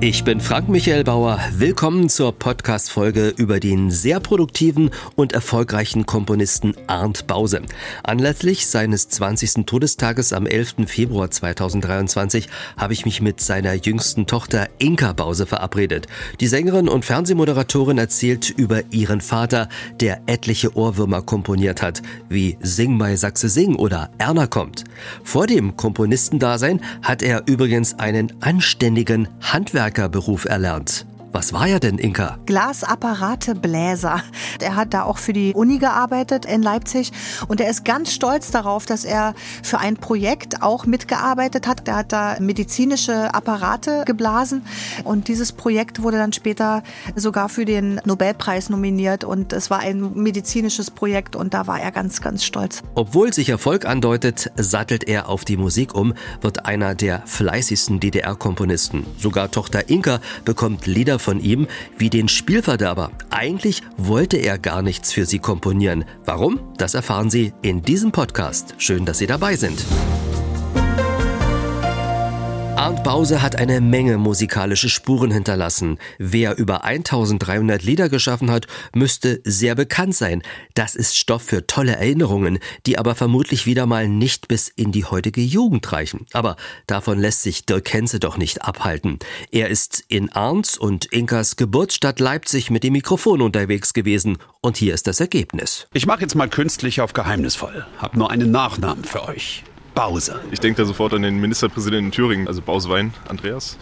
Ich bin Frank Michael Bauer. Willkommen zur Podcast-Folge über den sehr produktiven und erfolgreichen Komponisten Arndt Bause. Anlässlich seines 20. Todestages am 11. Februar 2023 habe ich mich mit seiner jüngsten Tochter Inka Bause verabredet. Die Sängerin und Fernsehmoderatorin erzählt über ihren Vater, der etliche Ohrwürmer komponiert hat, wie Sing bei Sachse Sing oder Erna kommt. Vor dem Komponistendasein hat er übrigens einen anständigen Handwerk Handwerkerberuf erlernt. Was war er denn, Inka? Glasapparatebläser. Er hat da auch für die Uni gearbeitet in Leipzig und er ist ganz stolz darauf, dass er für ein Projekt auch mitgearbeitet hat. Er hat da medizinische Apparate geblasen und dieses Projekt wurde dann später sogar für den Nobelpreis nominiert und es war ein medizinisches Projekt und da war er ganz, ganz stolz. Obwohl sich Erfolg andeutet, sattelt er auf die Musik um, wird einer der fleißigsten DDR-Komponisten. Sogar Tochter Inka bekommt Lieder von ihm wie den Spielverderber. Eigentlich wollte er gar nichts für sie komponieren. Warum? Das erfahren Sie in diesem Podcast. Schön, dass Sie dabei sind. Arndt Bause hat eine Menge musikalische Spuren hinterlassen. Wer über 1300 Lieder geschaffen hat, müsste sehr bekannt sein. Das ist Stoff für tolle Erinnerungen, die aber vermutlich wieder mal nicht bis in die heutige Jugend reichen. Aber davon lässt sich Dirk Henze doch nicht abhalten. Er ist in Arndts und Inkas Geburtsstadt Leipzig mit dem Mikrofon unterwegs gewesen und hier ist das Ergebnis. Ich mache jetzt mal künstlich auf geheimnisvoll. Hab nur einen Nachnamen für euch. Bause. Ich denke da sofort an den Ministerpräsidenten in Thüringen, also Bausewein, Andreas.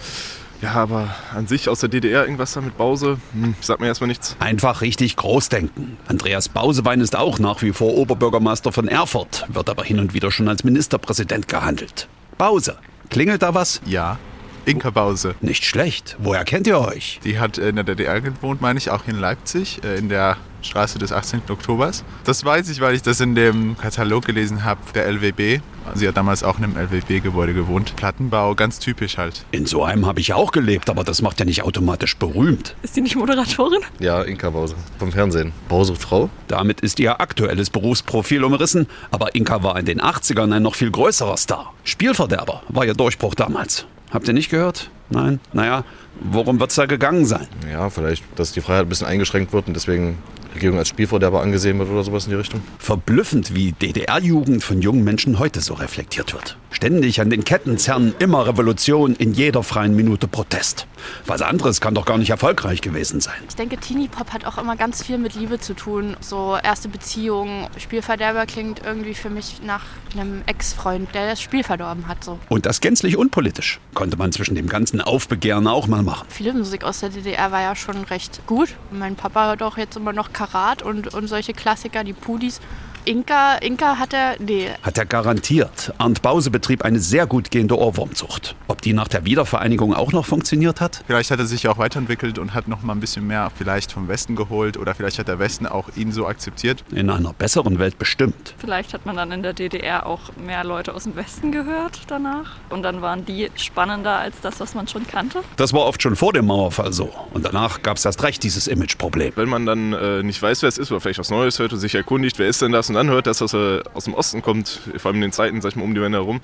Ja, aber an sich aus der DDR irgendwas da mit Bause, hm, sagt mir erstmal nichts. Einfach richtig groß denken. Andreas Bausewein ist auch nach wie vor Oberbürgermeister von Erfurt, wird aber hin und wieder schon als Ministerpräsident gehandelt. Bause, klingelt da was? Ja. Inka Bause. Nicht schlecht. Woher kennt ihr euch? Die hat in der DDR gewohnt, meine ich, auch in Leipzig, äh, in der Straße des 18. Oktobers. Das weiß ich, weil ich das in dem Katalog gelesen habe, der LWB. Sie hat damals auch in einem LWB-Gebäude gewohnt. Plattenbau, ganz typisch halt. In so einem habe ich auch gelebt, aber das macht ja nicht automatisch berühmt. Ist die nicht Moderatorin? Ja, Inka Bause vom Fernsehen. Bause Frau. Damit ist ihr aktuelles Berufsprofil umrissen, aber Inka war in den 80ern ein noch viel größerer Star. Spielverderber war ihr Durchbruch damals. Habt ihr nicht gehört? Nein? Naja, worum wird es da gegangen sein? Ja, vielleicht, dass die Freiheit ein bisschen eingeschränkt wird und deswegen Regierung als Spielverderber angesehen wird oder sowas in die Richtung. Verblüffend, wie DDR-Jugend von jungen Menschen heute so reflektiert wird. Ständig an den Ketten zerren, immer Revolution, in jeder freien Minute Protest. Was anderes kann doch gar nicht erfolgreich gewesen sein. Ich denke, Teenie-Pop hat auch immer ganz viel mit Liebe zu tun. So erste Beziehungen. Spielverderber klingt irgendwie für mich nach einem Ex-Freund, der das Spiel verdorben hat. So. Und das gänzlich unpolitisch. Konnte man zwischen dem ganzen Aufbegehren auch mal machen. Viele Musik aus der DDR war ja schon recht gut. Mein Papa hört auch jetzt immer noch Karat und, und solche Klassiker, die Pudis. Inka, Inka hat er, nee. Hat er garantiert. Arndt Bause betrieb eine sehr gut gehende Ohrwurmzucht. Ob die nach der Wiedervereinigung auch noch funktioniert hat? Vielleicht hat er sich auch weiterentwickelt und hat noch mal ein bisschen mehr vielleicht vom Westen geholt oder vielleicht hat der Westen auch ihn so akzeptiert. In einer besseren Welt bestimmt. Vielleicht hat man dann in der DDR auch mehr Leute aus dem Westen gehört danach und dann waren die spannender als das, was man schon kannte. Das war oft schon vor dem Mauerfall so und danach gab es erst recht dieses Imageproblem. Wenn man dann äh, nicht weiß, wer es ist oder vielleicht was Neues hört und sich erkundigt, wer ist denn das und dann hört, dass das äh, aus dem Osten kommt, vor allem in den Zeiten, sag ich mal, um die Wende herum,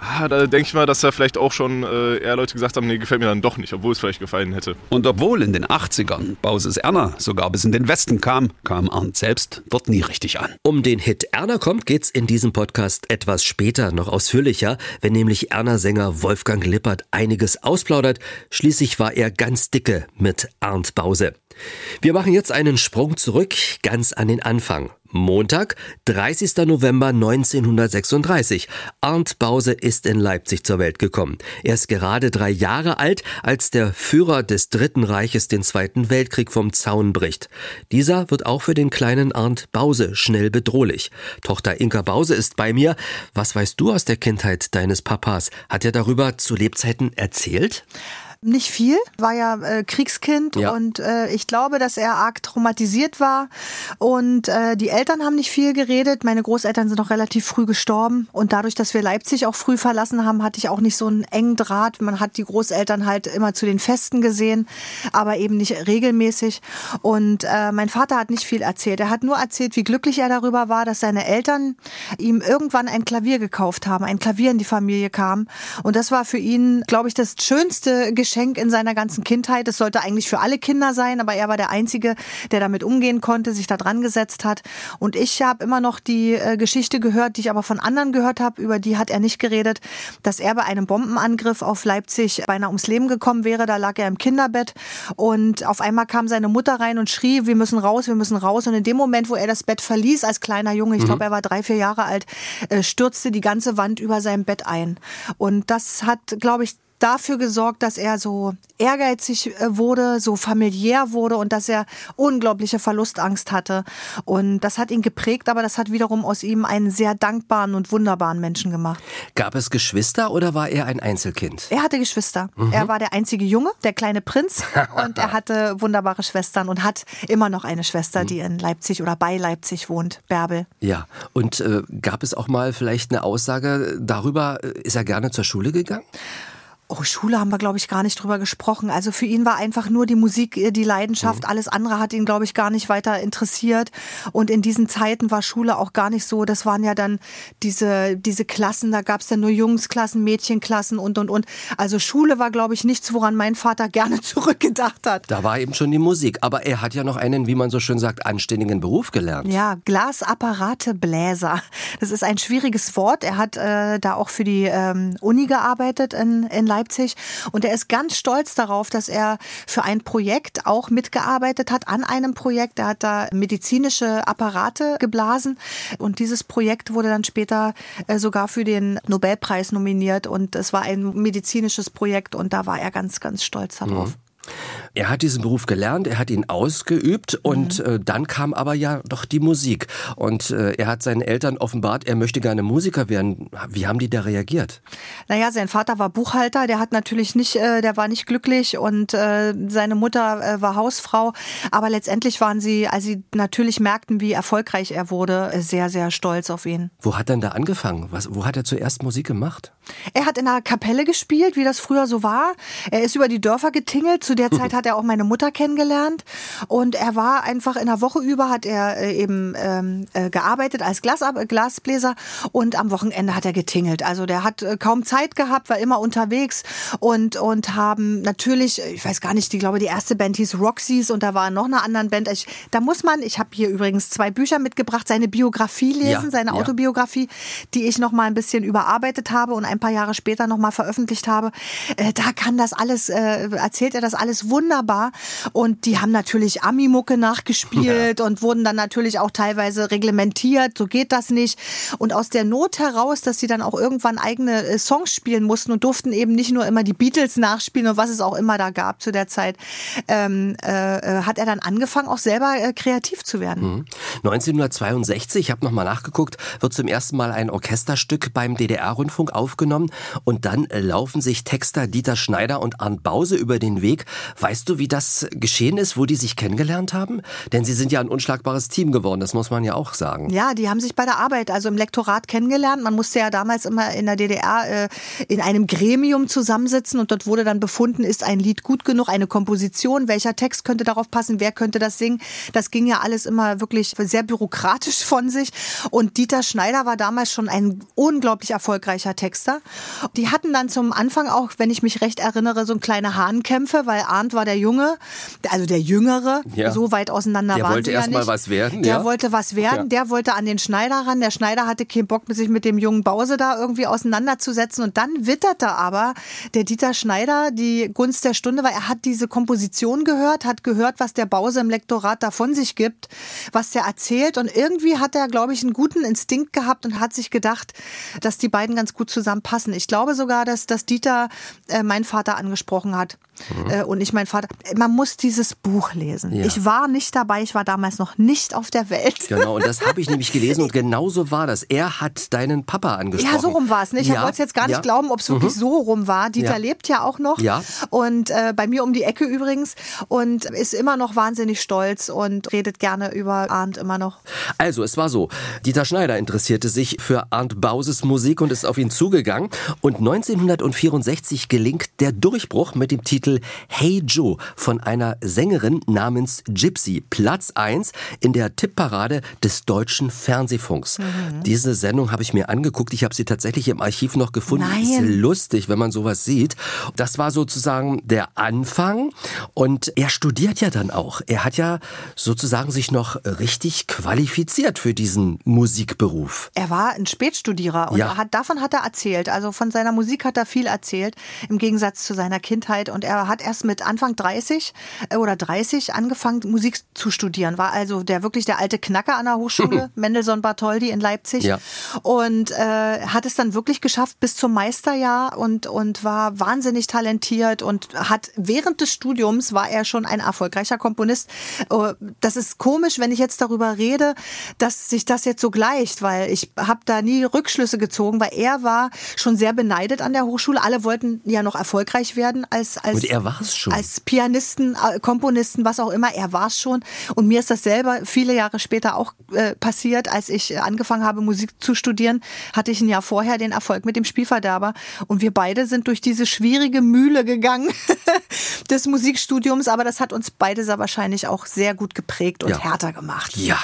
ah, da denke ich mal, dass da vielleicht auch schon äh, eher Leute gesagt haben, nee, gefällt mir dann doch nicht, obwohl es vielleicht gefallen hätte. Und obwohl in den 80ern Bauses Erna sogar bis in den Westen kam, kam Arndt selbst dort nie richtig an. Um den Hit Erna kommt geht's in diesem Podcast etwas später noch ausführlicher, wenn nämlich Erna-Sänger Wolfgang Lippert einiges ausplaudert. Schließlich war er ganz dicke mit Arndt Bause. Wir machen jetzt einen Sprung zurück, ganz an den Anfang. Montag, 30. November 1936. Arndt Bause ist in Leipzig zur Welt gekommen. Er ist gerade drei Jahre alt, als der Führer des Dritten Reiches den Zweiten Weltkrieg vom Zaun bricht. Dieser wird auch für den kleinen Arndt Bause schnell bedrohlich. Tochter Inka Bause ist bei mir. Was weißt du aus der Kindheit deines Papas? Hat er darüber zu Lebzeiten erzählt? Nicht viel, war ja äh, Kriegskind Ja. und äh, ich glaube, dass er arg traumatisiert war und äh, die Eltern haben nicht viel geredet. Meine Großeltern sind auch relativ früh gestorben und dadurch, dass wir Leipzig auch früh verlassen haben, hatte ich auch nicht so einen engen Draht. Man hat die Großeltern halt immer zu den Festen gesehen, aber eben nicht regelmäßig und äh, mein Vater hat nicht viel erzählt. Er hat nur erzählt, wie glücklich er darüber war, dass seine Eltern ihm irgendwann ein Klavier gekauft haben, ein Klavier in die Familie kam und das war für ihn, glaube ich, das schönste Geschenk in seiner ganzen Kindheit. Es sollte eigentlich für alle Kinder sein, aber er war der Einzige, der damit umgehen konnte, sich da dran gesetzt hat. Und ich habe immer noch die äh, Geschichte gehört, die ich aber von anderen gehört habe, über die hat er nicht geredet, dass er bei einem Bombenangriff auf Leipzig beinahe ums Leben gekommen wäre. Da lag er im Kinderbett und auf einmal kam seine Mutter rein und schrie, wir müssen raus, wir müssen raus. Und in dem Moment, wo er das Bett verließ als kleiner Junge, ich glaube, er war drei, vier Jahre alt, äh, stürzte die ganze Wand über seinem Bett ein. Und das hat, glaube ich, dafür gesorgt, dass er so ehrgeizig äh, wurde, so familiär wurde und dass er unglaubliche Verlustangst hatte. Und das hat ihn geprägt, aber das hat wiederum aus ihm einen sehr dankbaren und wunderbaren Menschen gemacht. Gab es Geschwister oder war er ein Einzelkind? Er hatte Geschwister. Er war der einzige Junge, der kleine Prinz. und er hatte wunderbare Schwestern und hat immer noch eine Schwester, die in Leipzig oder bei Leipzig wohnt, Bärbel. Ja. Und äh, gab es auch mal vielleicht eine Aussage darüber, äh, ist er gerne zur Schule gegangen? Oh, Schule haben wir, glaube ich, gar nicht drüber gesprochen. Also für ihn war einfach nur die Musik äh, die Leidenschaft. Alles andere hat ihn, glaube ich, gar nicht weiter interessiert. Und in diesen Zeiten war Schule auch gar nicht so. Das waren ja dann diese, diese Klassen, da gab es dann nur Jungsklassen, Mädchenklassen und, und, und. Also Schule war, glaube ich, nichts, woran mein Vater gerne zurückgedacht hat. Da war eben schon die Musik. Aber er hat ja noch einen, wie man so schön sagt, anständigen Beruf gelernt. Ja, Glasapparatebläser. Das ist ein schwieriges Wort. Er hat äh, da auch für die ähm, Uni gearbeitet in, in Leipzig und er ist ganz stolz darauf, dass er für ein Projekt auch mitgearbeitet hat, an einem Projekt. Er hat da medizinische Apparate geblasen und dieses Projekt wurde dann später äh, sogar für den Nobelpreis nominiert und es war ein medizinisches Projekt und da war er ganz, ganz stolz darauf. Er hat diesen Beruf gelernt, er hat ihn ausgeübt und äh, dann kam aber ja doch die Musik. Und äh, er hat seinen Eltern offenbart, er möchte gerne Musiker werden. Wie haben die da reagiert? Naja, sein Vater war Buchhalter, der hat natürlich nicht, äh, der war nicht glücklich und äh, seine Mutter äh, war Hausfrau. Aber letztendlich waren sie, als sie natürlich merkten, wie erfolgreich er wurde, äh, sehr, sehr stolz auf ihn. Wo hat er denn da angefangen? Was, wo hat er zuerst Musik gemacht? Er hat in einer Kapelle gespielt, wie das früher so war. Er ist über die Dörfer getingelt. Zu der Zeit hat er auch meine Mutter kennengelernt. Und er war einfach in der Woche über, hat er äh, eben ähm, äh, gearbeitet als Glas, Glasbläser und am Wochenende hat er getingelt. Also der hat äh, kaum Zeit gehabt, war immer unterwegs und, und haben natürlich, ich weiß gar nicht, ich glaube, die erste Band hieß Roxys und da war noch eine andere Band. Ich, da muss man, ich habe hier übrigens zwei Bücher mitgebracht, seine Biografie lesen, Ja, seine ja. Autobiografie, die ich noch mal ein bisschen überarbeitet habe und ein paar Jahre später noch mal veröffentlicht habe. Äh, da kann das alles, äh, erzählt er das alles wunderbar. Und die haben natürlich Ami-Mucke nachgespielt und wurden dann natürlich auch teilweise reglementiert. So geht das nicht. Und aus der Not heraus, dass sie dann auch irgendwann eigene äh, Songs spielen mussten und durften eben nicht nur immer die Beatles nachspielen und was es auch immer da gab zu der Zeit, ähm, äh, äh, hat er dann angefangen, auch selber äh, kreativ zu werden. 1962, ich habe nochmal nachgeguckt, wird zum ersten Mal ein Orchesterstück beim DDR-Rundfunk aufgenommen und dann äh, laufen sich Texter Dieter Schneider und Arndt Bause über den Weg. Weißt du, wie das geschehen ist, wo die sich kennengelernt haben? Denn sie sind ja ein unschlagbares Team geworden, das muss man ja auch sagen. Ja, die haben sich bei der Arbeit, also im Lektorat kennengelernt. Man musste ja damals immer in der DDR äh, in einem Gremium zusammensitzen und dort wurde dann befunden, ist ein Lied gut genug, eine Komposition, welcher Text könnte darauf passen, wer könnte das singen. Das ging ja alles immer wirklich sehr bürokratisch von sich. Und Dieter Schneider war damals schon ein unglaublich erfolgreicher Texter. Die hatten dann zum Anfang auch, wenn ich mich recht erinnere, so kleine Hahnkämpfe, weil Arndt war der Junge, also der Jüngere, Ja. so weit auseinander Der waren wollte sie ja erst mal nicht. was werden, Der ja? wollte was werden, der wollte an den Schneider ran. Der Schneider hatte keinen Bock, sich mit dem jungen Bause da irgendwie auseinanderzusetzen. Und dann witterte aber der Dieter Schneider die Gunst der Stunde, weil er hat diese Komposition gehört, hat gehört, was der Bause im Lektorat da von sich gibt, was der erzählt. Und irgendwie hat er, glaube ich, einen guten Instinkt gehabt und hat sich gedacht, dass die beiden ganz gut zusammenpassen. Ich glaube sogar, dass, dass Dieter äh, meinen Vater angesprochen hat äh, und ich mein Vater. Man muss dieses Buch lesen. Ja. Ich war nicht dabei, ich war damals noch nicht auf der Welt. Genau, und das habe ich nämlich gelesen und genauso war das. Er hat deinen Papa angesprochen. Ja, so rum war es nicht. Ich Ja, wollte es jetzt gar nicht ja. glauben, ob es wirklich Mhm. so rum war. Dieter lebt ja auch noch. Ja. Und äh, bei mir um die Ecke übrigens. Und ist immer noch wahnsinnig stolz und redet gerne über Arndt immer noch. Also, es war so. Dieter Schneider interessierte sich für Arndt Bauses Musik und ist auf ihn zugegangen. Und 1964 gelingt der Durchbruch mit dem Titel Hey Joe von einer Sängerin namens Gypsy. Platz 1 in der Tippparade des deutschen Fernsehfunks. Mhm. Diese Sendung habe ich mir angeguckt. Ich habe sie tatsächlich im Archiv noch gefunden. Nein. Ist lustig, wenn man sowas sieht. Das war sozusagen der Anfang. Und er studiert ja dann auch. Er hat ja sozusagen sich noch richtig qualifiziert für diesen Musikberuf. Er war ein Spätstudierer und Ja. hat, davon hat er erzählt. Also von seiner Musik hat er viel erzählt, im Gegensatz zu seiner Kindheit. Und er hat erst mit Anfang 30 äh, oder 30 angefangen, Musik zu studieren. War also der wirklich der alte Knacker an der Hochschule, Mendelssohn Bartholdy in Leipzig. Ja. Und äh, hat es dann wirklich geschafft bis zum Meisterjahr und, und war wahnsinnig talentiert und hat während des Studiums war er schon ein erfolgreicher Komponist. Äh, Das ist komisch, wenn ich jetzt darüber rede, dass sich das jetzt so gleicht, weil ich habe da nie Rückschlüsse gezogen, weil er war schon sehr beneidet an der Hochschule. Alle wollten ja noch erfolgreich werden als als Und er war es schon. als Pianisten, äh, Komponisten, was auch immer. Er war es schon. Und mir ist das selber viele Jahre später auch äh, passiert, als ich angefangen habe, Musik zu studieren, hatte ich ein Jahr vorher den Erfolg mit dem Spielverderber. Und wir beide sind durch diese schwierige Mühle gegangen des Musikstudiums. Aber das hat uns beide sehr wahrscheinlich auch sehr gut geprägt und Ja. härter gemacht. Ja.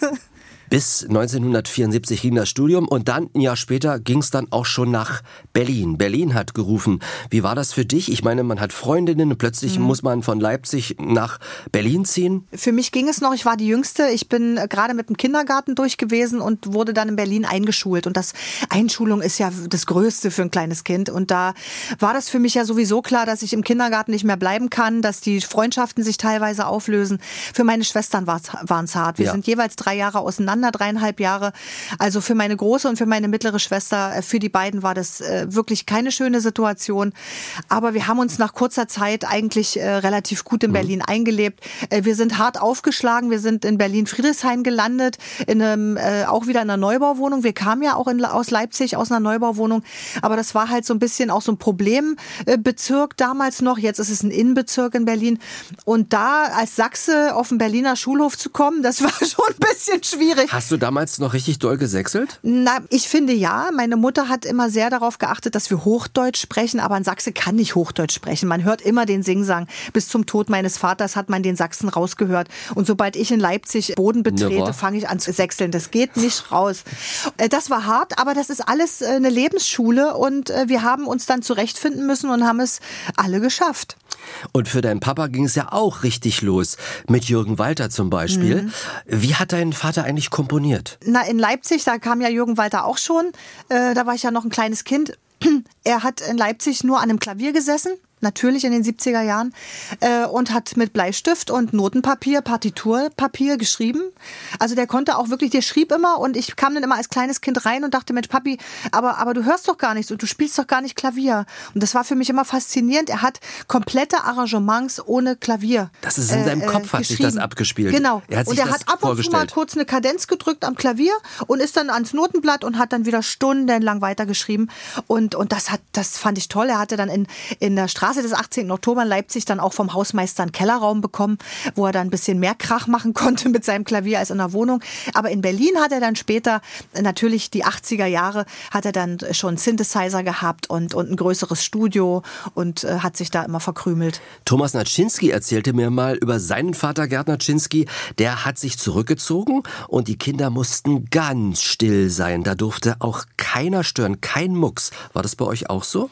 Bis 1974 ging das Studium und dann ein Jahr später ging es dann auch schon nach Berlin. Berlin hat gerufen. Wie war das für dich? Ich meine, man hat Freundinnen und plötzlich muss man von Leipzig nach Berlin ziehen. Für mich ging es noch, ich war die Jüngste. Ich bin äh, gerade mit dem Kindergarten durch gewesen und wurde dann in Berlin eingeschult. Und das Einschulung ist ja das Größte für ein kleines Kind. Und da war das für mich ja sowieso klar, dass ich im Kindergarten nicht mehr bleiben kann, dass die Freundschaften sich teilweise auflösen. Für meine Schwestern waren es hart. Wir Ja. sind jeweils drei Jahre auseinander, dreieinhalb Jahre. Also für meine große und für meine mittlere Schwester, äh, für die beiden war das äh, wirklich keine schöne Situation. Aber wir haben uns nach kurzer Zeit eigentlich äh, relativ gut in Berlin eingelebt. Wir sind hart aufgeschlagen. Wir sind in Berlin-Friedrichshain gelandet, in einem, auch wieder in einer Neubauwohnung. Wir kamen ja auch in, aus Leipzig aus einer Neubauwohnung. Aber das war halt so ein bisschen auch so ein Problembezirk damals noch. Jetzt ist es ein Innenbezirk in Berlin. Und da als Sachse auf den Berliner Schulhof zu kommen, das war schon ein bisschen schwierig. Hast du damals noch richtig doll gesächselt? Na, ich finde ja. Meine Mutter hat immer sehr darauf geachtet, dass wir Hochdeutsch sprechen, aber ein Sachse kann nicht Hochdeutsch sprechen. Man hört immer den Singsang. Bis zum Tod meines Vaters hat man den Sachsen rausgehört. Und sobald ich in Leipzig Boden betrete, fange ich an zu sechseln. Das geht nicht raus. Äh, Das war hart, aber das ist alles äh, eine Lebensschule und äh, wir haben uns dann zurechtfinden müssen und haben es alle geschafft. Und für deinen Papa ging es ja auch richtig los. Mit Jürgen Walter zum Beispiel. Mhm. Wie hat dein Vater eigentlich komponiert? Na, in Leipzig, da kam ja Jürgen Walter auch schon. Äh, da war ich ja noch ein kleines Kind. Er hat in Leipzig nur an einem Klavier gesessen. Natürlich in den 70er Jahren äh, und hat mit Bleistift und Notenpapier, Partiturpapier geschrieben. Also der konnte auch wirklich, der schrieb immer und ich kam dann immer als kleines Kind rein und dachte, Mensch, Papi, aber, aber du hörst doch gar nichts und du spielst doch gar nicht Klavier. Und das war für mich immer faszinierend. Er hat komplette Arrangements ohne Klavier. Das ist in seinem Kopf hat sich das abgespielt. Genau. Er und er hat ab und zu mal kurz eine Kadenz gedrückt am Klavier und ist dann ans Notenblatt und hat dann wieder stundenlang weitergeschrieben. Und, und das hat, das fand ich toll. Er hatte dann in, in der Straße des 18. Oktober in Leipzig dann auch vom Hausmeister einen Kellerraum bekommen, wo er dann ein bisschen mehr Krach machen konnte mit seinem Klavier als in der Wohnung. Aber in Berlin hat er dann später, natürlich die 80er Jahre, hat er dann schon Synthesizer gehabt und, und ein größeres Studio und äh, hat sich da immer verkrümelt. Thomas Naczynski erzählte mir mal über seinen Vater Gerd Naczynski. Der hat sich zurückgezogen und die Kinder mussten ganz still sein. Da durfte auch keiner stören, kein Mucks. War das bei euch auch so?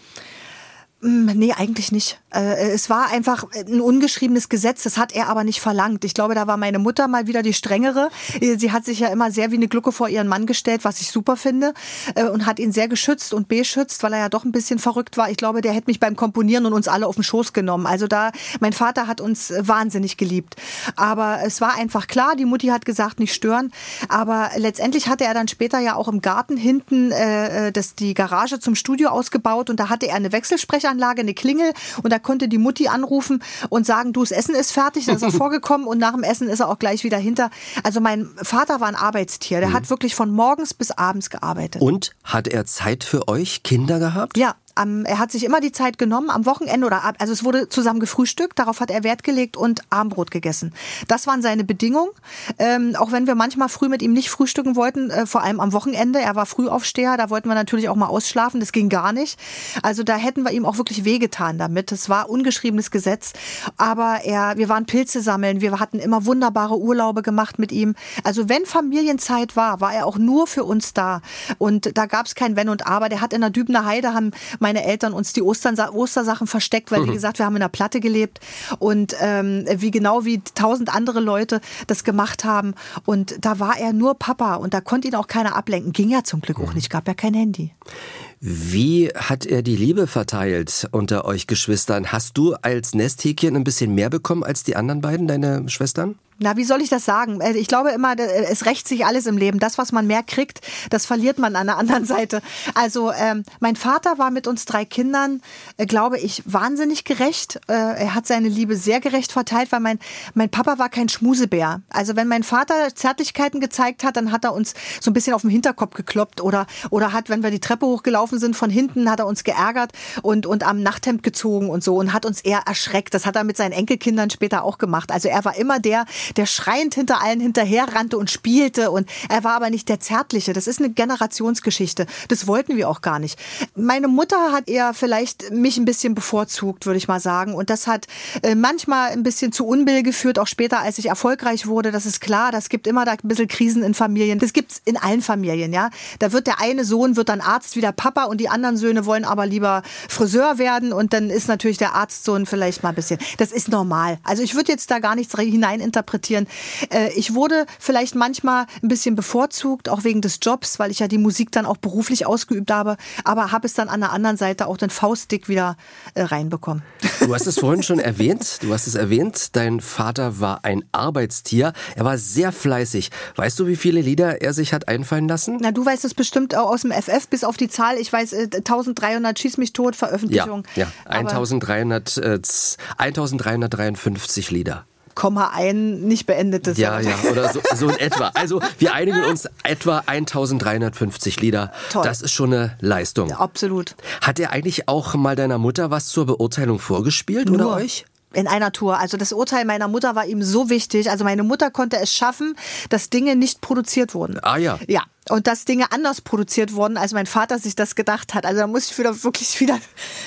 Mm, Nee, eigentlich nicht. Äh, Es war einfach ein ungeschriebenes Gesetz, das hat er aber nicht verlangt. Ich glaube, da war meine Mutter mal wieder die strengere. Äh, Sie hat sich ja immer sehr wie eine Glucke vor ihren Mann gestellt, was ich super finde, äh, und hat ihn sehr geschützt und beschützt, weil er ja doch ein bisschen verrückt war. Ich glaube, der hätte mich beim Komponieren und uns alle auf den Schoß genommen. Also da, mein Vater hat uns wahnsinnig geliebt. Aber es war einfach klar, die Mutti hat gesagt, nicht stören. Aber letztendlich hatte er dann später ja auch im Garten hinten äh, das, die Garage zum Studio ausgebaut und da hatte er eine Wechselsprecher Sprechanlage eine Klingel und da konnte die Mutti anrufen und sagen, du, das Essen ist fertig. Dann ist er vorgekommen und nach dem Essen ist er auch gleich wieder hinter. Also mein Vater war ein Arbeitstier. Der hat wirklich von morgens bis abends gearbeitet. Und hat er Zeit für euch Kinder gehabt? Ja, am, er hat sich immer die Zeit genommen, am Wochenende oder ab, also es wurde zusammen gefrühstückt, darauf hat er Wert gelegt und Abendbrot gegessen. Das waren seine Bedingungen. Ähm, auch wenn wir manchmal früh mit ihm nicht frühstücken wollten, äh, vor allem am Wochenende. Er war Frühaufsteher, da wollten wir natürlich auch mal ausschlafen, das ging gar nicht. Also da hätten wir ihm auch wirklich wehgetan damit. Das war ungeschriebenes Gesetz. Aber er, wir waren Pilze sammeln, wir hatten immer wunderbare Urlaube gemacht mit ihm. Also wenn Familienzeit war, war er auch nur für uns da. Und da gab es kein Wenn und Aber. Der hat in der Dübener Heide, haben meine Eltern uns die Ostern, Ostersachen versteckt, weil, wie gesagt, wir haben in einer Platte gelebt und ähm, wie genau wie tausend andere Leute das gemacht haben. Und da war er nur Papa und da konnte ihn auch keiner ablenken. Ging ja zum Glück auch nicht, gab ja kein Handy. Wie hat er die Liebe verteilt unter euch Geschwistern? Hast du als Nesthäkchen ein bisschen mehr bekommen als die anderen beiden, deine Schwestern? Na, wie soll ich das sagen? Äh, Ich glaube immer, äh, es rächt sich alles im Leben. Das, was man mehr kriegt, das verliert man an der anderen Seite. Also ähm, mein Vater war mit uns drei Kindern, äh, glaube ich, wahnsinnig gerecht. Äh, er hat seine Liebe sehr gerecht verteilt, weil mein, mein Papa war kein Schmusebär. Also wenn mein Vater Zärtlichkeiten gezeigt hat, dann hat er uns so ein bisschen auf den Hinterkopf gekloppt oder, oder hat, wenn wir die Treppe hochgelaufen sind, von hinten hat er uns geärgert und, und am Nachthemd gezogen und so und hat uns eher erschreckt. Das hat er mit seinen Enkelkindern später auch gemacht. Also er war immer der, der schreiend hinter allen hinterher rannte und spielte und er war aber nicht der Zärtliche. Das ist eine Generationsgeschichte. Das wollten wir auch gar nicht. Meine Mutter hat eher vielleicht mich ein bisschen bevorzugt, würde ich mal sagen. Und das hat äh, manchmal ein bisschen zu Unbill geführt, auch später, als ich erfolgreich wurde. Das ist klar, das gibt immer da ein bisschen Krisen in Familien. Das gibt's in allen Familien, ja. Da wird der eine Sohn wird dann Arzt wie der Papa und die anderen Söhne wollen aber lieber Friseur werden und dann ist natürlich der Arztsohn vielleicht mal ein bisschen. Das ist normal. Also ich würde jetzt da gar nichts hineininterpretieren. Äh, ich wurde vielleicht manchmal ein bisschen bevorzugt, auch wegen des Jobs, weil ich ja die Musik dann auch beruflich ausgeübt habe, aber habe es dann an der anderen Seite auch den Faustdick wieder äh, reinbekommen. Du hast es vorhin schon erwähnt, du hast es erwähnt, dein Vater war ein Arbeitstier, er war sehr fleißig. Weißt du, wie viele Lieder er sich hat einfallen lassen? Na, du weißt es bestimmt auch aus dem FF bis auf die Zahl, ich weiß, äh, 1300 Schieß mich tot Veröffentlichung. Ja, ja. Aber 1300, äh, 1353 Lieder. Komma ein nicht beendetes. Ja, ja, oder so, so in etwa. Also wir einigen uns etwa 1350 Lieder. Toll. Das ist schon eine Leistung. Absolut. Hat er eigentlich auch mal deiner Mutter was zur Beurteilung vorgespielt oder Nur. euch? In einer Tour. Also das Urteil meiner Mutter war ihm so wichtig. Also meine Mutter konnte es schaffen, dass Dinge nicht produziert wurden. Ah ja. Ja. Und dass Dinge anders produziert wurden, als mein Vater sich das gedacht hat. Also da muss ich wieder wirklich wieder,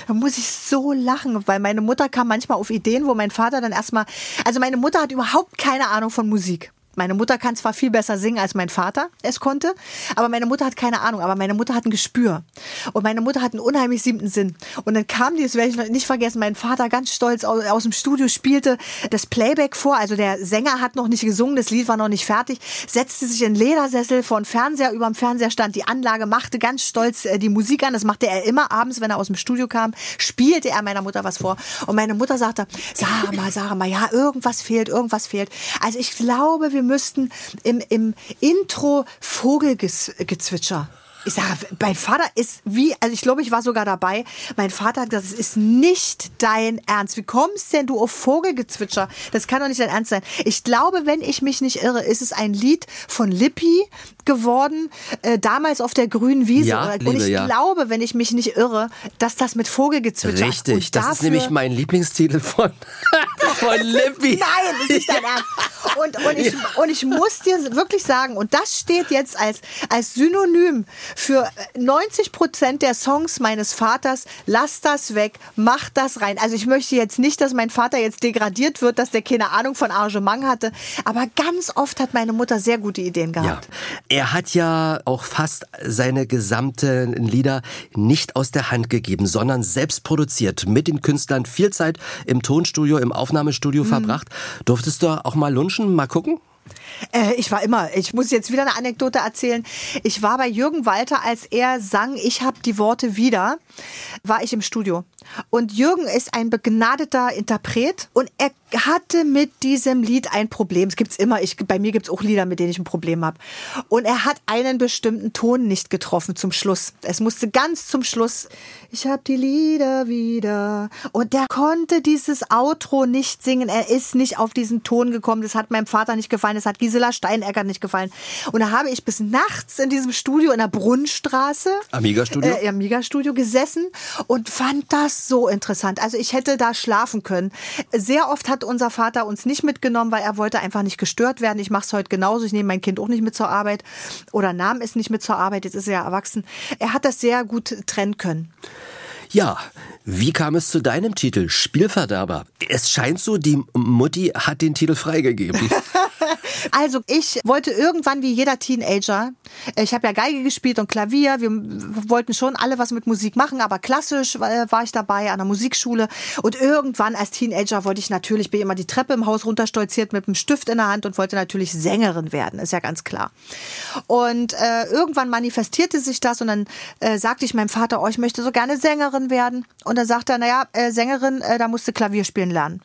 da muss ich so lachen, weil meine Mutter kam manchmal auf Ideen, wo mein Vater dann erstmal, also meine Mutter hat überhaupt keine Ahnung von Musik. Meine Mutter kann zwar viel besser singen, als mein Vater es konnte, aber meine Mutter hat keine Ahnung, aber meine Mutter hat ein Gespür. Und meine Mutter hat einen unheimlich siebten Sinn. Und dann kam die, das werde ich nicht vergessen, mein Vater ganz stolz aus, aus dem Studio spielte das Playback vor, also der Sänger hat noch nicht gesungen, das Lied war noch nicht fertig, setzte sich in Ledersessel vor den Fernseher, über dem Fernseher stand die Anlage, machte ganz stolz äh, die Musik an, das machte er immer abends, wenn er aus dem Studio kam, spielte er meiner Mutter was vor. Und meine Mutter sagte, sag mal, sag mal, ja, irgendwas fehlt, irgendwas fehlt. Also ich glaube, wir müssten im, im Intro Vogelgezwitscher. Ich sage, mein Vater ist wie, also ich glaube, ich war sogar dabei. Mein Vater hat gesagt, es ist nicht dein Ernst. Wie kommst denn du auf Vogelgezwitscher? Das kann doch nicht dein Ernst sein. Ich glaube, wenn ich mich nicht irre, ist es ein Lied von Lippi geworden, äh, damals auf der grünen Wiese. Ja, und Liebe, ich ja. glaube, wenn ich mich nicht irre, dass das mit Vogelgezwitscher Richtig, und das ist nämlich mein Lieblingstitel von, von Lippy. Nein, das ist nicht dein Ernst. Und, und, ich, und ich muss dir wirklich sagen, und das steht jetzt als, als Synonym für 90 Prozent der Songs meines Vaters, lass das weg, mach das rein. Also ich möchte jetzt nicht, dass mein Vater jetzt degradiert wird, dass der keine Ahnung von Arrangement hatte, aber ganz oft hat meine Mutter sehr gute Ideen Ja. gehabt. Er hat ja auch fast seine gesamten Lieder nicht aus der Hand gegeben, sondern selbst produziert, mit den Künstlern viel Zeit im Tonstudio, im Aufnahmestudio Mhm. verbracht. Durftest du auch mal lunchen, mal gucken? Äh, ich war immer, ich muss jetzt wieder eine Anekdote erzählen. Ich war bei Jürgen Walter, als er sang, ich habe die Worte wieder, war ich im Studio. Und Jürgen ist ein begnadeter Interpret und er hatte mit diesem Lied ein Problem. Es gibt's immer. Ich, bei mir gibt's auch Lieder, mit denen ich ein Problem habe. Und er hat einen bestimmten Ton nicht getroffen zum Schluss. Es musste ganz zum Schluss. Ich habe die Lieder wieder. Und der konnte dieses Outro nicht singen. Er ist nicht auf diesen Ton gekommen. Das hat meinem Vater nicht gefallen. Das hat Gisela Steinegger nicht gefallen. Und da habe ich bis nachts in diesem Studio in der Brunnenstraße, Amiga Studio, äh, Amiga Studio gesessen und fand das so interessant. Also ich hätte da schlafen können. Sehr oft hat unser Vater uns nicht mitgenommen, weil er wollte einfach nicht gestört werden. Ich mache es heute genauso. Ich nehme mein Kind auch nicht mit zur Arbeit oder nahm es nicht mit zur Arbeit. Jetzt ist er ja erwachsen. Er hat das sehr gut trennen können. Ja, wie kam es zu deinem Titel Spielverderber? Es scheint so, die Mutti hat den Titel freigegeben. Also ich wollte irgendwann wie jeder Teenager, ich habe ja Geige gespielt und Klavier, wir wollten schon alle was mit Musik machen, aber klassisch war ich dabei an der Musikschule und irgendwann als Teenager wollte ich natürlich, bin immer die Treppe im Haus runterstolziert mit einem Stift in der Hand und wollte natürlich Sängerin werden, ist ja ganz klar. Und äh, irgendwann manifestierte sich das und dann äh, sagte ich meinem Vater, oh, ich möchte so gerne Sängerin werden und dann sagte er, naja, äh, Sängerin, äh, da musst du Klavier spielen lernen.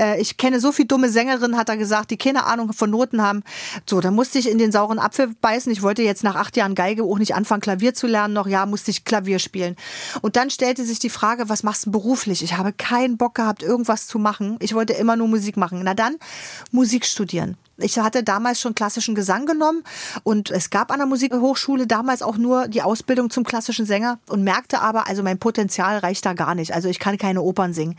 Äh, ich kenne so viel dumme Sängerinnen, hat er gesagt, die keine Ahnung von Noten haben. So, dann musste ich in den sauren Apfel beißen. Ich wollte jetzt nach acht Jahren Geige auch nicht anfangen, Klavier zu lernen. Noch ja, musste ich Klavier spielen. Und dann stellte sich die Frage, was machst du beruflich? Ich habe keinen Bock gehabt, irgendwas zu machen. Ich wollte immer nur Musik machen. Na dann, Musik studieren. Ich hatte damals schon klassischen Gesang genommen und es gab an der Musikhochschule damals auch nur die Ausbildung zum klassischen Sänger und merkte aber, also mein Potenzial reicht da gar nicht. Also ich kann keine Opern singen.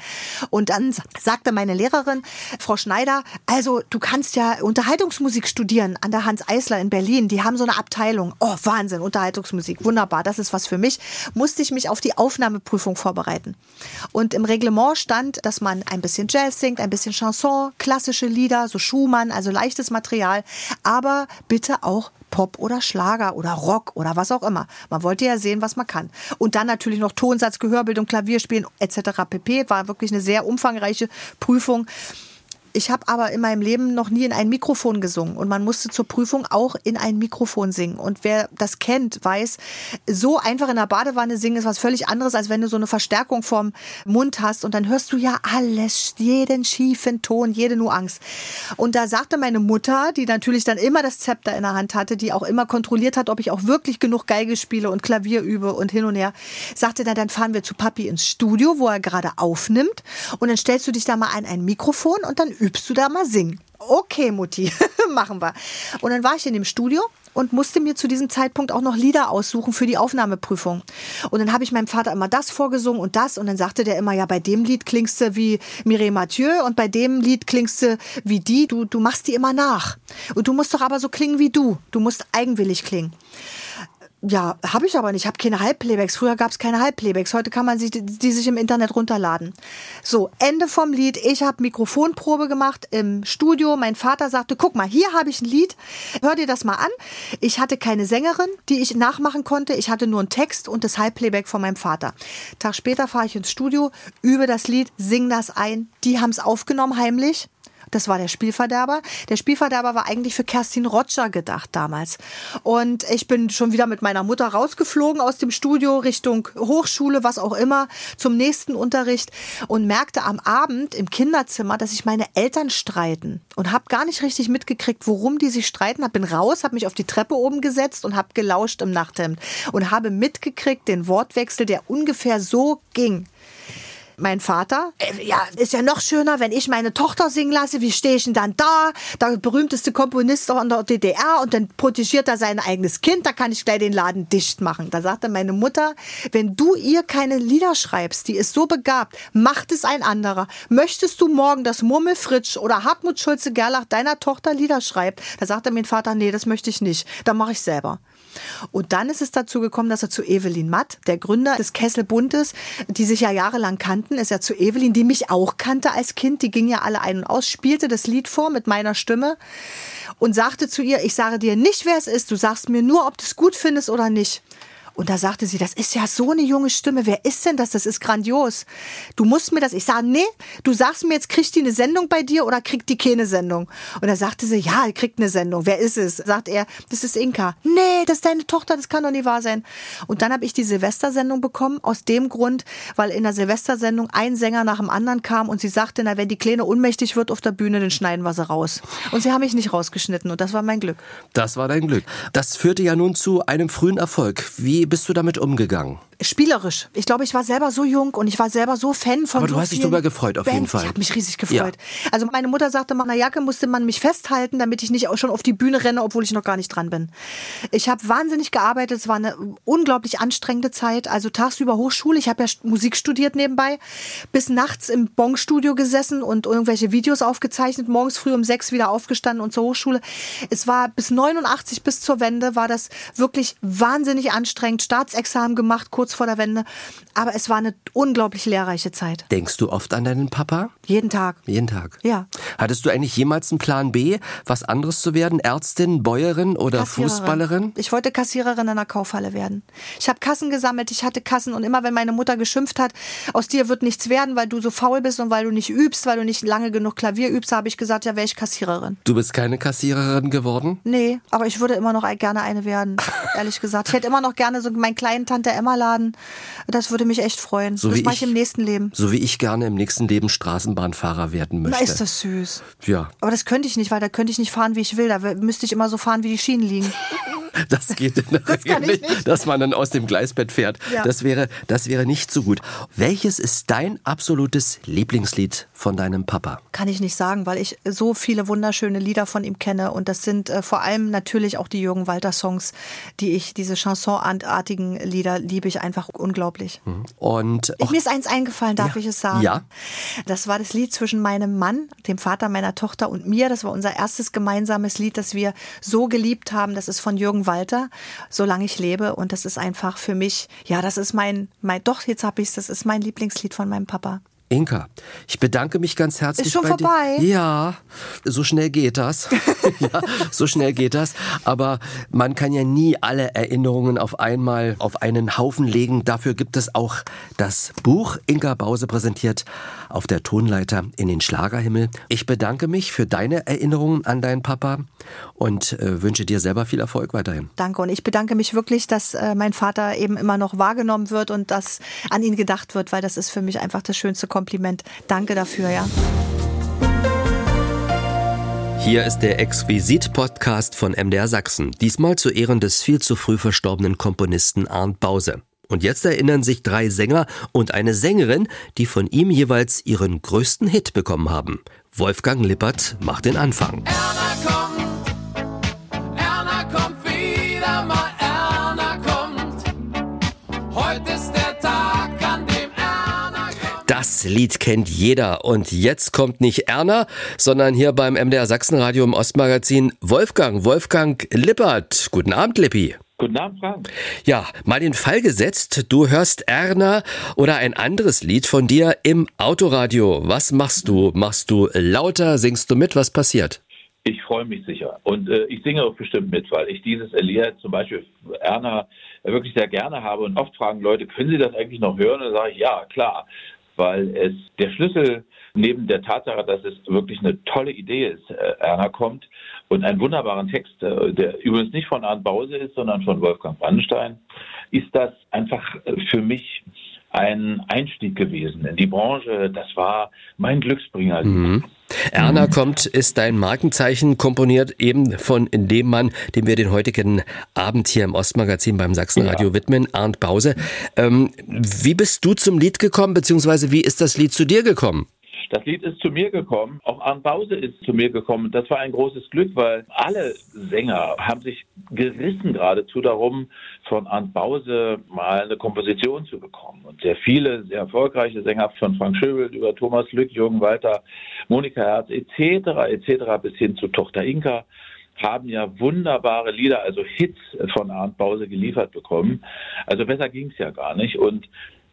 Und dann sagte meine Lehrerin, Frau Schneider, also du kannst ja Unterhaltungsmusik studieren an der Hans Eisler in Berlin. Die haben so eine Abteilung. Oh, Wahnsinn, Unterhaltungsmusik. Wunderbar, das ist was für mich. Musste ich mich auf die Aufnahmeprüfung vorbereiten. Und im Reglement stand, dass man ein bisschen Jazz singt, ein bisschen Chanson, klassische Lieder, so Schumann, also leichtes Material, aber bitte auch Pop oder Schlager oder Rock oder was auch immer. Man wollte ja sehen, was man kann. Und dann natürlich noch Tonsatz, Gehörbildung, Klavierspielen etc. pp. War wirklich eine sehr umfangreiche Prüfung. Ich habe aber in meinem Leben noch nie in ein Mikrofon gesungen und man musste zur Prüfung auch in ein Mikrofon singen. Und wer das kennt, weiß, so einfach in der Badewanne singen ist was völlig anderes, als wenn du so eine Verstärkung vom Mund hast und dann hörst du ja alles, jeden schiefen Ton, jede Nuance. Und da sagte meine Mutter, die natürlich dann immer das Zepter in der Hand hatte, die auch immer kontrolliert hat, ob ich auch wirklich genug Geige spiele und Klavier übe und hin und her, sagte, na dann fahren wir zu Papi ins Studio, wo er gerade aufnimmt und dann stellst du dich da mal an ein Mikrofon und dann übst du da mal singen. Okay, Mutti, machen wir. Und dann war ich in dem Studio und musste mir zu diesem Zeitpunkt auch noch Lieder aussuchen für die Aufnahmeprüfung. Und dann habe ich meinem Vater immer das vorgesungen und das und dann sagte der immer, ja, bei dem Lied klingst du wie Mireille Mathieu und bei dem Lied klingst du wie die, du, du machst die immer nach. Und du musst doch aber so klingen wie du. Du musst eigenwillig klingen. Ja, habe ich aber nicht. Ich habe keine Halbplaybacks. Früher gab es keine Halbplaybacks. Heute kann man sich die, die sich im Internet runterladen. So, Ende vom Lied. Ich habe Mikrofonprobe gemacht im Studio. Mein Vater sagte, guck mal, hier habe ich ein Lied. Hör dir das mal an. Ich hatte keine Sängerin, die ich nachmachen konnte. Ich hatte nur einen Text und das Halbplayback von meinem Vater. Tag später fahre ich ins Studio, übe das Lied, sing das ein. Die haben es aufgenommen heimlich. Das war der Spielverderber. Der Spielverderber war eigentlich für Kerstin Roger gedacht damals. Und ich bin schon wieder mit meiner Mutter rausgeflogen aus dem Studio Richtung Hochschule, was auch immer, zum nächsten Unterricht und merkte am Abend im Kinderzimmer, dass sich meine Eltern streiten und habe gar nicht richtig mitgekriegt, worum die sich streiten. Hab bin raus, habe mich auf die Treppe oben gesetzt und habe gelauscht im Nachthemd und habe mitgekriegt den Wortwechsel, der ungefähr so ging mein Vater, äh, ja, ist ja noch schöner, wenn ich meine Tochter singen lasse. Wie stehe ich denn dann da? Der berühmteste Komponist in der DDR und dann protegiert er sein eigenes Kind, da kann ich gleich den Laden dicht machen. Da sagte meine Mutter, wenn du ihr keine Lieder schreibst, die ist so begabt, macht es ein anderer. Möchtest du morgen, dass Murmel Fritsch oder Hartmut Schulze-Gerlach deiner Tochter Lieder schreibt? Da sagte mein Vater, nee, das möchte ich nicht. Da mache ich selber. Und dann ist es dazu gekommen, dass er zu Evelyn Matt, der Gründer des Kesselbundes, die sich ja jahrelang kannten, ist er zu Evelyn, die mich auch kannte als Kind, die ging ja alle ein und aus, spielte das Lied vor mit meiner Stimme und sagte zu ihr, ich sage dir nicht, wer es ist, du sagst mir nur, ob du es gut findest oder nicht. Und da sagte sie, das ist ja so eine junge Stimme. Wer ist denn das? Das ist grandios. Du musst mir das. Ich sage, nee, du sagst mir jetzt, kriegt die eine Sendung bei dir oder kriegt die keine Sendung? Und da sagte sie, ja, die kriegt eine Sendung. Wer ist es? Sagt er, das ist Inka. Nee, das ist deine Tochter, das kann doch nicht wahr sein. Und dann habe ich die Silvestersendung bekommen, aus dem Grund, weil in der Silvestersendung ein Sänger nach dem anderen kam und sie sagte, na, wenn die Kleine unmächtig wird auf der Bühne, dann schneiden wir sie raus. Und sie haben mich nicht rausgeschnitten und das war mein Glück. Das war dein Glück. Das führte ja nun zu einem frühen Erfolg. Wie bist du damit umgegangen? Spielerisch. Ich glaube, ich war selber so jung und ich war selber so Fan von Aber du so hast dich drüber gefreut, auf Bands. jeden Fall. Ich habe mich riesig gefreut. Also meine Mutter sagte, nach einer Jacke musste man mich festhalten, damit ich nicht auch schon auf die Bühne renne, obwohl ich noch gar nicht dran bin. Ich habe wahnsinnig gearbeitet. Es war eine unglaublich anstrengende Zeit. Also tagsüber Hochschule. Ich habe ja Musik studiert nebenbei. Bis nachts im Bong-Studio gesessen und irgendwelche Videos aufgezeichnet. Morgens früh um sechs wieder aufgestanden und zur Hochschule. Es war bis 89, bis zur Wende, war das wirklich wahnsinnig anstrengend. Staatsexamen gemacht, kurz vor der Wende. Aber es war eine unglaublich lehrreiche Zeit. Denkst du oft an deinen Papa? Jeden Tag. Jeden Tag. Ja. Hattest du eigentlich jemals einen Plan B, was anderes zu werden? Ärztin, Bäuerin oder Kassiererin. Fußballerin? Ich wollte Kassiererin in einer Kaufhalle werden. Ich habe Kassen gesammelt, ich hatte Kassen und immer wenn meine Mutter geschimpft hat, aus dir wird nichts werden, weil du so faul bist und weil du nicht übst, weil du nicht lange genug Klavier übst, habe ich gesagt, ja, wäre ich Kassiererin. Du bist keine Kassiererin geworden? Nee, aber ich würde immer noch gerne eine werden, ehrlich gesagt. Ich hätte immer noch gerne so meinen kleinen Tante Emma Laden. Das würde mich echt freuen. So das wie mache ich ich- im nächsten Leben. So wie ich gerne im nächsten Leben Straßenbahnfahrer werden möchte. Na, ist das süß. Ja, Aber das könnte ich nicht, weil da könnte ich nicht fahren, wie ich will. Da müsste ich immer so fahren, wie die Schienen liegen. das geht in der Regel ich nicht, nicht. dass man dann aus dem Gleisbett fährt. Ja. Das wäre, das wäre nicht so gut. Welches ist dein absolutes Lieblingslied von deinem Papa? Kann ich nicht sagen, weil ich so viele wunderschöne Lieder von ihm kenne. Und das sind äh, vor allem natürlich auch die Jürgen Walter Songs, die ich, diese Chansonartigen Lieder liebe ich einfach unglaublich. Und Ich, mir ist eins eingefallen, darf ich es sagen? Ja. Das war das Lied zwischen meinem Mann, dem Vater meiner Tochter und mir. Das war unser erstes gemeinsames Lied, das wir so geliebt haben. Das ist von Jürgen Walter, Solange ich lebe. Und das ist einfach für mich, ja, das ist mein, mein doch, jetzt hab ich's, das ist mein Lieblingslied von meinem Papa. Inka, ich bedanke mich ganz herzlich Ist schon bei vorbei? dir. Ja, so schnell geht das. ja, so schnell geht das. Aber man kann ja nie alle Erinnerungen auf einmal auf einen Haufen legen. Dafür gibt es auch das Buch Inka Bause präsentiert auf der Tonleiter in den Schlagerhimmel. Ich bedanke mich für deine Erinnerungen an deinen Papa und äh, wünsche dir selber viel Erfolg weiterhin. Danke. Und ich bedanke mich wirklich, dass äh, mein Vater eben immer noch wahrgenommen wird und dass an ihn gedacht wird, weil das ist für mich einfach das schönste Kompliment. Danke dafür, ja. Hier ist der Exquisit-Podcast von MDR Sachsen. Diesmal zu Ehren des viel zu früh verstorbenen Komponisten Arndt Bause. Und jetzt erinnern sich drei Sänger und eine Sängerin, die von ihm jeweils ihren größten Hit bekommen haben. Wolfgang Lippert macht den Anfang. Erna Das Lied kennt jeder. Und jetzt kommt nicht Erna, sondern hier beim MDR Sachsenradio im Ostmagazin Wolfgang, Wolfgang Lippert. Guten Abend, Lippi. Guten Abend, Frank. Ja, mal den Fall gesetzt, du hörst Erna oder ein anderes Lied von dir im Autoradio. Was machst du? Machst du lauter? Singst du mit? Was passiert? Ich freue mich sicher. Und äh, ich singe auch bestimmt mit, weil ich dieses Lied, zum Beispiel Erna, wirklich sehr gerne habe. Und oft fragen Leute, können Sie das eigentlich noch hören? Und dann sage ich, ja, klar. Weil es der Schlüssel neben der Tatsache, dass es wirklich eine tolle Idee ist, äh, kommt und einen wunderbaren Text, äh, der übrigens nicht von Arndt Bause ist, sondern von Wolfgang Brandenstein, ist das einfach äh, für mich ein Einstieg gewesen in die Branche. Das war mein Glücksbringer. Mhm. Erna kommt ist dein Markenzeichen, komponiert eben von dem Mann, dem wir den heutigen Abend hier im Ostmagazin beim Sachsenradio Ja. widmen, Arndt Bause. Ähm, wie bist du zum Lied gekommen, beziehungsweise wie ist das Lied zu dir gekommen? Das Lied ist zu mir gekommen, auch Arndt Bause ist zu mir gekommen. Das war ein großes Glück, weil alle Sänger haben sich gerissen geradezu darum, von Arndt Bause mal eine Komposition zu bekommen. Und sehr viele, sehr erfolgreiche Sänger von Frank Schöbel über Thomas Lück, Jürgen Walter, Monika Herz etc. etc. bis hin zu Tochter Inka haben ja wunderbare Lieder, also Hits von Arndt Bause geliefert bekommen. Also besser ging es ja gar nicht. Und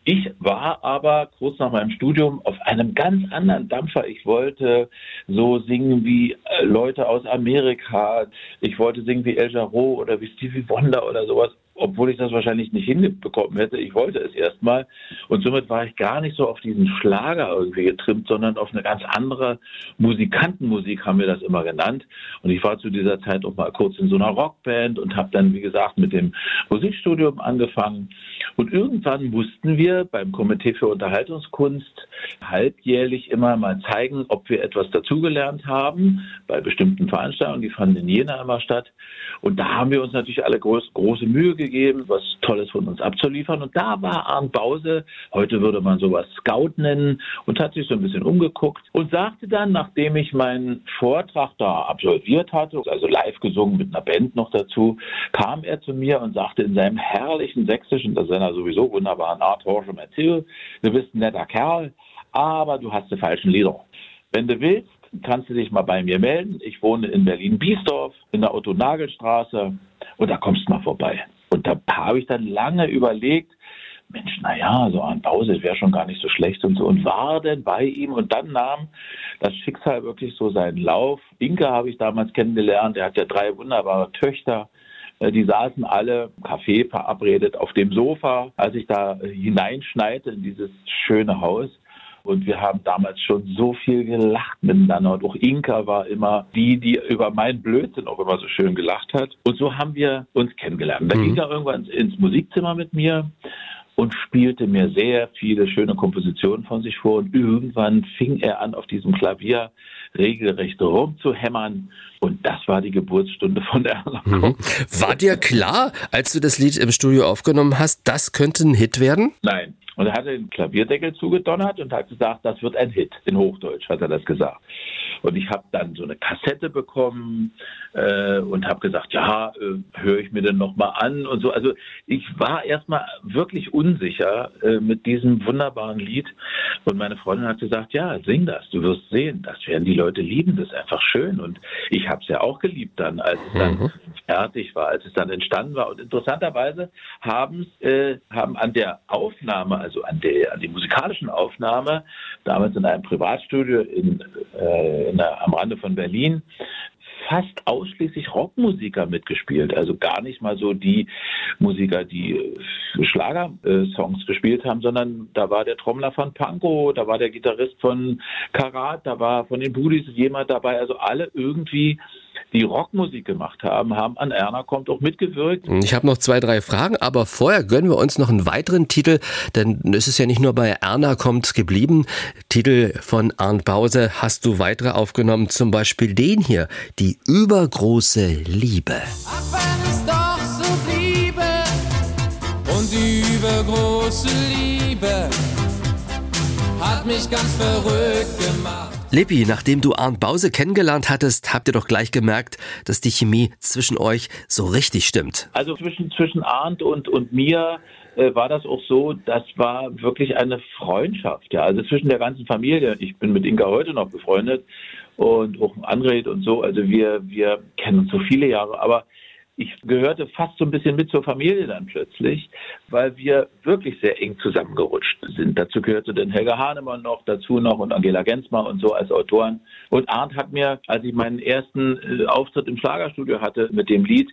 ich war aber kurz nach meinem Studium auf einem ganz anderen Dampfer. Ich wollte so singen wie äh, Leute aus Amerika. Ich wollte singen wie El Jarreau oder wie Stevie Wonder oder sowas. Obwohl ich das wahrscheinlich nicht hinbekommen hätte. Ich wollte es erstmal. Und somit war ich gar nicht so auf diesen Schlager irgendwie getrimmt, sondern auf eine ganz andere Musikantenmusik haben wir das immer genannt. Und ich war zu dieser Zeit auch mal kurz in so einer Rockband und habe dann, wie gesagt, mit dem Musikstudium angefangen. Und irgendwann mussten wir beim Komitee für Unterhaltungskunst halbjährlich immer mal zeigen, ob wir etwas dazugelernt haben bei bestimmten Veranstaltungen. Die fanden in Jena immer statt. Und da haben wir uns natürlich alle groß, große Mühe gegeben, was Tolles von uns abzuliefern. Und da war Arndt Bause, heute würde man sowas Scout nennen, und hat sich so ein bisschen umgeguckt und sagte dann, nachdem ich meinen Vortrag da absolviert hatte, also live gesungen mit einer Band noch dazu, kam er zu mir und sagte in seinem herrlichen Sächsischen, das seiner sowieso wunderbaren Art, Horsch Mathieu, du bist ein netter Kerl, aber du hast die falschen Lieder. Wenn du willst, kannst du dich mal bei mir melden. Ich wohne in Berlin-Biesdorf, in der Otto-Nagelstraße und da kommst du mal vorbei. Und da habe ich dann lange überlegt, Mensch, naja, so ein Pause wäre schon gar nicht so schlecht und so und war denn bei ihm und dann nahm das Schicksal wirklich so seinen Lauf. Inke habe ich damals kennengelernt, er hat ja drei wunderbare Töchter. Äh, Die saßen alle Kaffee verabredet auf dem Sofa, als ich da hineinschneite in dieses schöne Haus. Und wir haben damals schon so viel gelacht miteinander. Und auch Inka war immer die, die über meinen Blödsinn auch immer so schön gelacht hat. Und so haben wir uns kennengelernt. Dann ging er irgendwann ins Musikzimmer mit mir und spielte mir sehr viele schöne Kompositionen von sich vor. Und irgendwann fing er an, auf diesem Klavier regelrecht rumzuhämmern. Und das war die Geburtsstunde von Erna Mhm. War dir klar, als du das Lied im Studio aufgenommen hast, das könnte ein Hit werden? Nein. Und er hat den Klavierdeckel zugedonnert und hat gesagt, das wird ein Hit. In Hochdeutsch hat er das gesagt. Und ich habe dann so eine Kassette bekommen äh, und habe gesagt, ja, äh, höre ich mir den nochmal an und so. Also ich war erstmal wirklich unsicher äh, mit diesem wunderbaren Lied. Und meine Freundin hat gesagt, ja, sing das, du wirst sehen, das werden die Leute lieben, das ist einfach schön. Und ich habe es ja auch geliebt dann, als es dann fertig war, als es dann entstanden war. Und interessanterweise haben, äh, haben an der Aufnahme, also an der, an die musikalischen Aufnahme, damals in einem Privatstudio in, äh, in der, am Rande von Berlin, fast ausschließlich Rockmusiker mitgespielt. Also gar nicht mal so die Musiker, die äh, Schlagersongs gespielt haben, sondern da war der Trommler von Pankow, da war der Gitarrist von Karat, da war von den Budis jemand dabei. Also alle irgendwie die Rockmusik gemacht haben, haben an Erna kommt auch mitgewirkt. Ich habe noch zwei, drei Fragen, aber vorher gönnen wir uns noch einen weiteren Titel, denn es ist ja nicht nur bei Erna kommt geblieben. Titel von Arndt Bause hast du weitere aufgenommen, zum Beispiel den hier, die übergroße Liebe. Wenn es doch so bliebe und die übergroße Liebe hat mich ganz verrückt gemacht. Lippi, nachdem du Arndt Bause kennengelernt hattest, habt ihr doch gleich gemerkt, dass die Chemie zwischen euch so richtig stimmt. Also zwischen, zwischen Arndt und, und mir äh, war das auch so, das war wirklich eine Freundschaft, ja, also zwischen der ganzen Familie. Ich bin mit Inka heute noch befreundet und auch Andred und so, also wir, wir kennen uns so viele Jahre, aber ich gehörte fast so ein bisschen mit zur Familie dann plötzlich, weil wir wirklich sehr eng zusammengerutscht sind. Dazu gehörte dann Helga Hahnemann noch, dazu noch und Angela Gensmer und so als Autoren. Und Arndt hat mir, als ich meinen ersten äh, Auftritt im Schlagerstudio hatte mit dem Lied,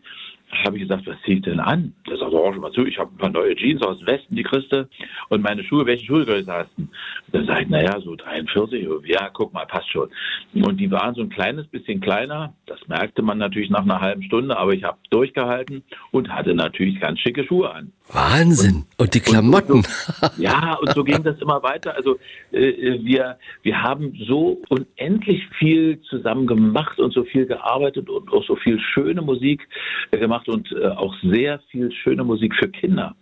habe ich gesagt, was zieh ich denn an? Der sagt, oh, schon mal zu, ich habe ein paar neue Jeans aus dem Westen, die Christe. Und meine Schuhe, welche Schuhgröße hast du? Dann sage ich, naja, so 43. Ja, guck mal, passt schon. Und die waren so ein kleines bisschen kleiner. Das merkte man natürlich nach einer halben Stunde, aber ich habe durchgehalten und hatte natürlich ganz schicke Schuhe an. Wahnsinn. Und die Klamotten. Ja, und so ging das immer weiter. Also äh, wir, wir haben so unendlich viel zusammen gemacht und so viel gearbeitet und auch so viel schöne Musik äh, gemacht und äh, auch sehr viel schöne Musik für Kinder.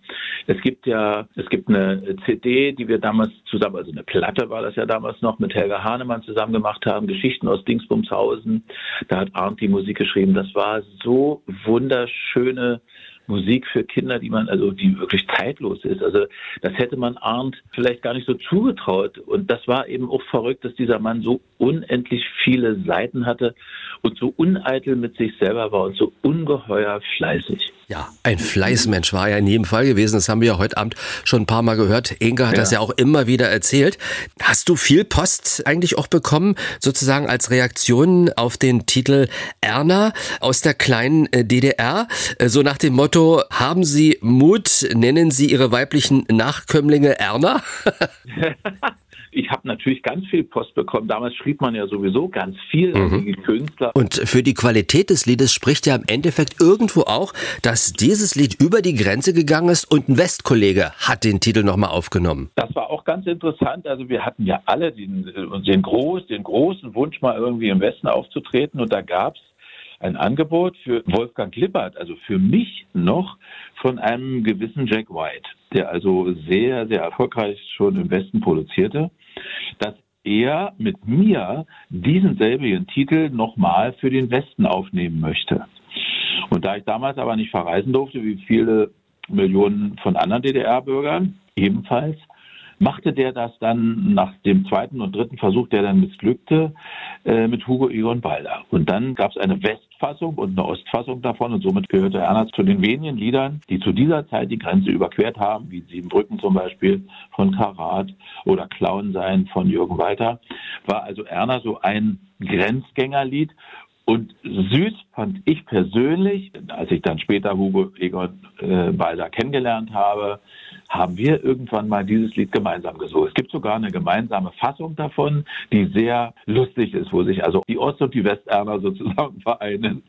Es gibt ja, es gibt eine CD, die wir damals zusammen, also eine Platte war das ja damals noch, mit Helga Hahnemann zusammen gemacht haben, Geschichten aus Dingsbumshausen. Da hat Arndt die Musik geschrieben. Das war so wunderschöne Musik für Kinder, die man, also die wirklich zeitlos ist. Also das hätte man Arndt vielleicht gar nicht so zugetraut. Und das war eben auch verrückt, dass dieser Mann so unendlich viele Seiten hatte und so uneitel mit sich selber war und so ungeheuer fleißig. Ja, ein Fleißmensch war er in jedem Fall gewesen. Das haben wir ja heute Abend schon ein paar Mal gehört. Inge hat Ja. das ja auch immer wieder erzählt. Hast du viel Post eigentlich auch bekommen, sozusagen als Reaktion auf den Titel Erna aus der kleinen äh, DDR? Äh, So nach dem Motto, haben Sie Mut, nennen Sie Ihre weiblichen Nachkömmlinge Erna? Ich habe natürlich ganz viel Post bekommen. Damals schrieb man ja sowieso ganz viel Mhm. an die Künstler. Und für die Qualität des Liedes spricht ja im Endeffekt irgendwo auch, dass dieses Lied über die Grenze gegangen ist und ein Westkollege hat den Titel nochmal aufgenommen. Das war auch ganz interessant. Also wir hatten ja alle den, äh, den, groß, den großen Wunsch, mal irgendwie im Westen aufzutreten. Und da gab es ein Angebot für Wolfgang Lippert, also für mich noch von einem gewissen Jack White, der also sehr, sehr erfolgreich schon im Westen produzierte, dass er mit mir diesen selbigen Titel nochmal für den Westen aufnehmen möchte. Und da ich damals aber nicht verreisen durfte, wie viele Millionen von anderen DDR-Bürgern ebenfalls, machte der das dann nach dem zweiten und dritten Versuch, der dann missglückte, äh, mit Hugo Egon Balder. Und dann gab es eine Westfassung und eine Ostfassung davon. Und somit gehörte Erna zu den wenigen Liedern, die zu dieser Zeit die Grenze überquert haben, wie Siebenbrücken zum Beispiel von Karat oder Clown sein von Jürgen Walter, war also Erna so ein Grenzgängerlied. Und süß fand ich persönlich, als ich dann später Hugo Egon äh, Balder kennengelernt habe, haben wir irgendwann mal dieses Lied gemeinsam gesungen. Es gibt sogar eine gemeinsame Fassung davon, die sehr lustig ist, wo sich also die Ost- und die Westerner sozusagen vereinen.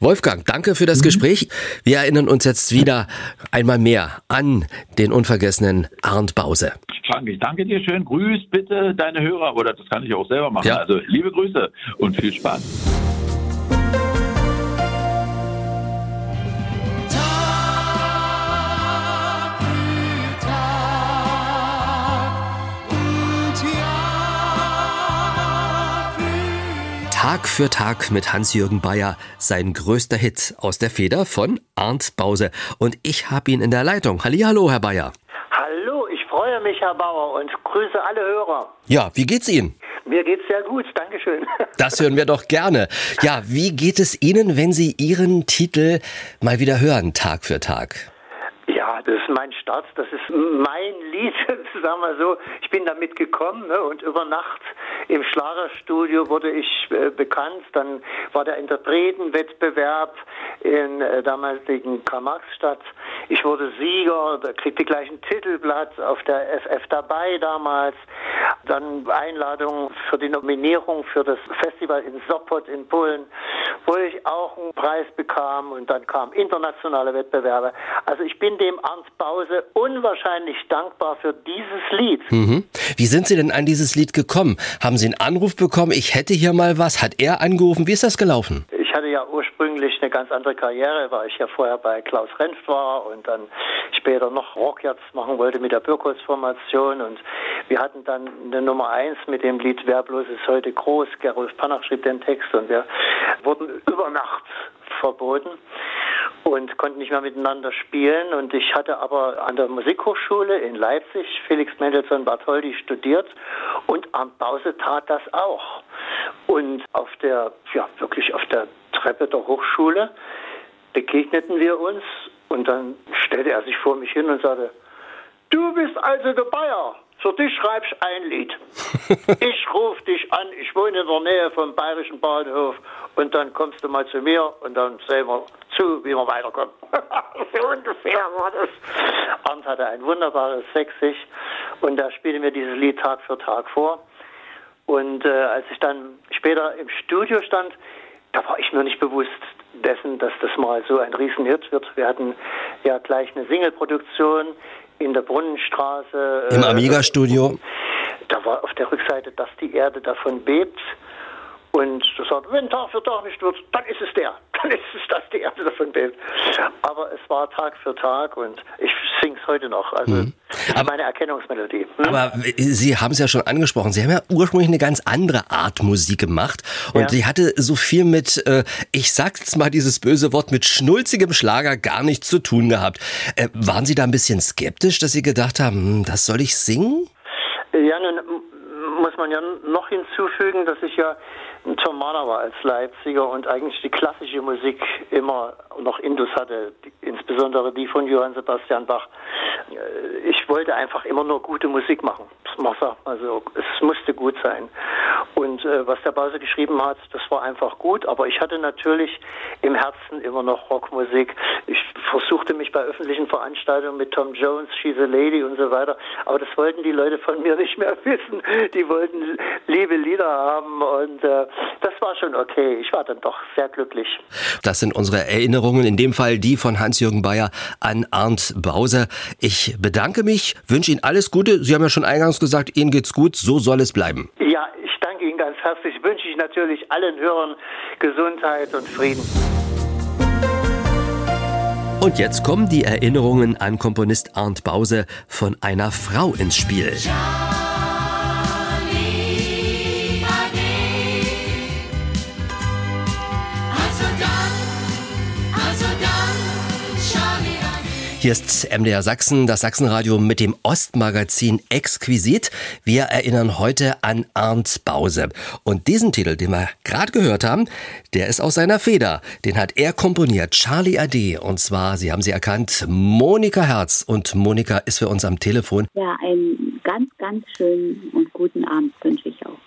Wolfgang, danke für das Gespräch. Wir erinnern uns jetzt wieder einmal mehr an den unvergessenen Arndt Bause. Frank, ich danke dir schön. Grüß bitte deine Hörer, oder das kann ich auch selber machen. Ja. Also liebe Grüße und viel Spaß. Tag für Tag mit Hans-Jürgen Bayer, sein größter Hit aus der Feder von Arndt Bause. Und ich habe ihn in der Leitung. Hallihallo, Herr Bayer. Hallo, ich freue mich, Herr Bauer, und grüße alle Hörer. Ja, wie geht's Ihnen? Mir geht's sehr gut, Dankeschön. Das hören wir doch gerne. Ja, wie geht es Ihnen, wenn Sie Ihren Titel mal wieder hören, Tag für Tag? Ja, das ist mein Start, das ist mein Lied, sagen wir so. Ich bin damit gekommen ne, und über Nacht im Schlagerstudio wurde ich äh, bekannt. Dann war der Interpretenwettbewerb in äh, damaligen Karl-Marx-Stadt. Ich wurde Sieger, da kriegte gleich ein Titelblatt auf der FF dabei damals. Dann Einladung für die Nominierung für das Festival in Sopot in Polen, wo ich auch einen Preis bekam und dann kamen internationale Wettbewerbe. Also ich bin dem Arndt Bause unwahrscheinlich dankbar für dieses Lied. Mhm. Wie sind Sie denn an dieses Lied gekommen? Haben Sie einen Anruf bekommen? Ich hätte hier mal was. Hat er angerufen? Wie ist das gelaufen? Ich hatte ja ursprünglich eine ganz andere Karriere, weil ich ja vorher bei Klaus Renft war und dann später noch Rockjazz machen wollte mit der Birkholz-Formation und wir hatten dann eine Nummer eins mit dem Lied Wer bloß ist heute groß. Gerolf Panach schrieb den Text und wir wurden über Nacht verboten und konnten nicht mehr miteinander spielen. Und ich hatte aber an der Musikhochschule in Leipzig Felix Mendelssohn Bartholdy studiert und Arndt Bause tat das auch. Und auf der, ja, wirklich auf der Treppe der Hochschule begegneten wir uns und dann stellte er sich vor mich hin und sagte, du bist also der Bayer. Für dich schreib ich ein Lied. Ich rufe dich an, ich wohne in der Nähe vom Bayerischen Bahnhof und dann kommst du mal zu mir und dann sehen wir zu, wie wir weiterkommen. so ungefähr war das. Arndt hatte ein wunderbares Sächsisch und er spielte mir dieses Lied Tag für Tag vor. Und äh, als ich dann später im Studio stand, da war ich mir nicht bewusst dessen, dass das mal so ein Riesenhit wird. Wir hatten ja gleich eine Single-Produktion in der Brunnenstraße. Im äh, Amiga-Studio? Da war auf der Rückseite, dass die Erde davon bebt. Und das sagt, wenn Tag für Tag nicht wird, dann ist es der. Dann ist es, dass die Erde davon bebt. Aber es war Tag für Tag und ich sing's heute noch. Also das ist meine Erkennungsmelodie. Hm? Aber Sie haben es ja schon angesprochen. Sie haben ja ursprünglich eine ganz andere Art Musik gemacht. Und Ja. die hatte so viel mit, äh, ich sag's mal dieses böse Wort, mit schnulzigem Schlager gar nichts zu tun gehabt. Äh, waren Sie da ein bisschen skeptisch, dass Sie gedacht haben, hm, das soll ich singen? Ja, nun muss man ja noch hinzufügen, dass ich ja Tom Mahler war als Leipziger und eigentlich die klassische Musik immer noch Indus hatte, insbesondere die von Johann Sebastian Bach. Äh, Ich wollte einfach immer nur gute Musik machen. Man sagt mal so, es musste gut sein. Und äh, was der Bause geschrieben hat, das war einfach gut, aber ich hatte natürlich im Herzen immer noch Rockmusik. Ich versuchte mich bei öffentlichen Veranstaltungen mit Tom Jones, She's a Lady und so weiter, aber das wollten die Leute von mir nicht mehr wissen. Die wollten liebe Lieder haben und äh, das war schon okay. Ich war dann doch sehr glücklich. Das sind unsere Erinnerungen, in dem Fall die von Hans-Jürgen Bayer an Arndt Bause. Ich bedanke mich, wünsche Ihnen alles Gute. Sie haben ja schon eingangs gesagt, Ihnen geht's gut, so soll es bleiben. Ja, ich danke Ihnen ganz herzlich. Wünsche ich natürlich allen Hörern Gesundheit und Frieden. Und jetzt kommen die Erinnerungen an Komponist Arndt Bause von einer Frau ins Spiel. Also Hier ist MDR Sachsen, das Sachsenradio mit dem Ostmagazin Exquisit. Wir erinnern heute an Arndt Bause. Und diesen Titel, den wir gerade gehört haben, der ist aus seiner Feder. Den hat er komponiert, Charlie AD. Und zwar, Sie haben sie erkannt, Monika Herz. Und Monika ist für uns am Telefon. Ja, einen ganz, ganz schönen und guten Abend wünsche ich auch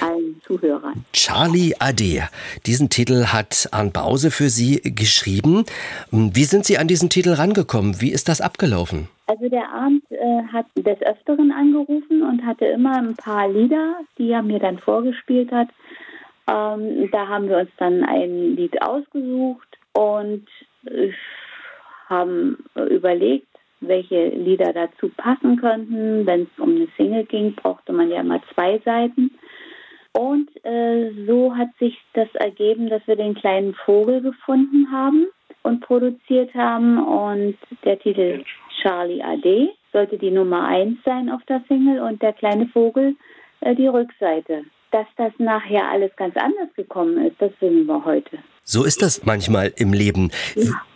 allen Zuhörern. Charlie AD. Diesen Titel hat Arndt Bause für Sie geschrieben. Wie sind Sie an diesen Titel rangekommen? Wie ist das abgelaufen? Also der Abend äh, hat des Öfteren angerufen und hatte immer ein paar Lieder, die er mir dann vorgespielt hat. Ähm, da haben wir uns dann ein Lied ausgesucht und äh, haben überlegt, welche Lieder dazu passen könnten. Wenn es um eine Single ging, brauchte man ja immer zwei Seiten. Und äh, so hat sich das ergeben, dass wir den kleinen Vogel gefunden haben und produziert haben. Und der Titel Charlie AD sollte die Nummer eins sein auf der Single und der kleine Vogel äh, die Rückseite. Dass das nachher alles ganz anders gekommen ist, das wissen wir heute. So ist das manchmal im Leben.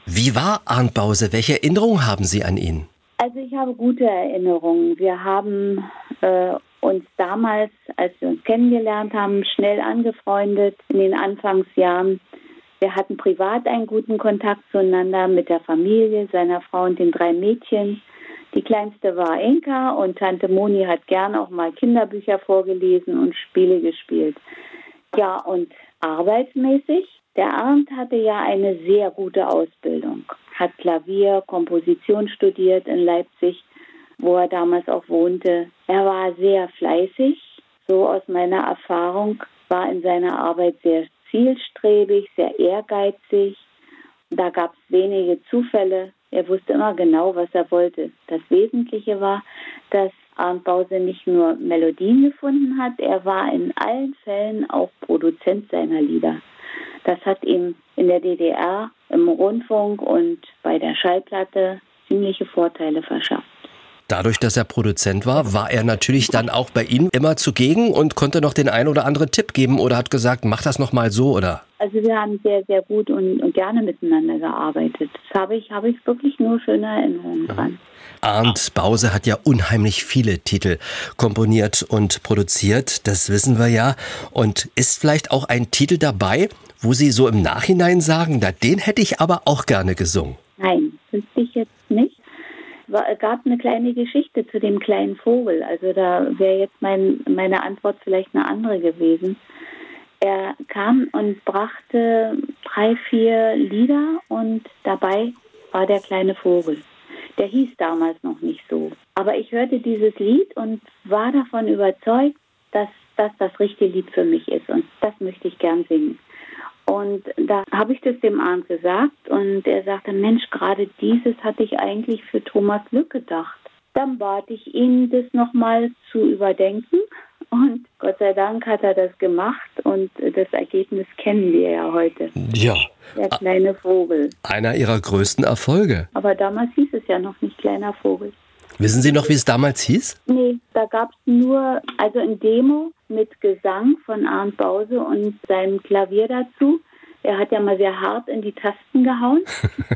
Wie war Arndt Bause? Welche Erinnerungen haben Sie an ihn? Also ich habe gute Erinnerungen. Wir haben äh, uns damals, als wir uns kennengelernt haben, schnell angefreundet in den Anfangsjahren. Wir hatten privat einen guten Kontakt zueinander mit der Familie, seiner Frau und den drei Mädchen. Die kleinste war Enka und Tante Moni hat gern auch mal Kinderbücher vorgelesen und Spiele gespielt. Ja, und arbeitsmäßig, der Arndt hatte ja eine sehr gute Ausbildung, hat Klavier, Komposition studiert in Leipzig, wo er damals auch wohnte. Er war sehr fleißig, so aus meiner Erfahrung, war in seiner Arbeit sehr zielstrebig, sehr ehrgeizig. Da gab es wenige Zufälle. Er wusste immer genau, was er wollte. Das Wesentliche war, dass Arndt Bause nicht nur Melodien gefunden hat, er war in allen Fällen auch Produzent seiner Lieder. Das hat ihm in der DDR im Rundfunk und bei der Schallplatte ziemliche Vorteile verschafft. Dadurch, dass er Produzent war, war er natürlich dann auch bei Ihnen immer zugegen und konnte noch den einen oder anderen Tipp geben oder hat gesagt, mach das noch mal so oder? Also wir haben sehr, sehr gut und, und gerne miteinander gearbeitet. Das habe ich, habe ich wirklich nur schöne Erinnerungen dran. Arndt Bause hat ja unheimlich viele Titel komponiert und produziert, das wissen wir ja. Und ist vielleicht auch ein Titel dabei, wo Sie so im Nachhinein sagen, na, den hätte ich aber auch gerne gesungen. Nein, wüsste ich jetzt nicht. Es gab eine kleine Geschichte zu dem kleinen Vogel. Also da wäre jetzt mein, meine Antwort vielleicht eine andere gewesen. Er kam und brachte drei, vier Lieder und dabei war der kleine Vogel. Der hieß damals noch nicht so. Aber ich hörte dieses Lied und war davon überzeugt, dass das das richtige Lied für mich ist und das möchte ich gern singen. Und da habe ich das dem Arndt gesagt und er sagte, Mensch, gerade dieses hatte ich eigentlich für Thomas Lück gedacht. Dann bat ich ihn, das nochmal zu überdenken und Gott sei Dank hat er das gemacht und das Ergebnis kennen wir ja heute. Ja. Der kleine Vogel. Einer Ihrer größten Erfolge. Aber damals hieß es ja noch nicht kleiner Vogel. Wissen Sie noch, wie es damals hieß? Nee, da gab es nur, also ein Demo mit Gesang von Arndt Bause und seinem Klavier dazu. Er hat ja mal sehr hart in die Tasten gehauen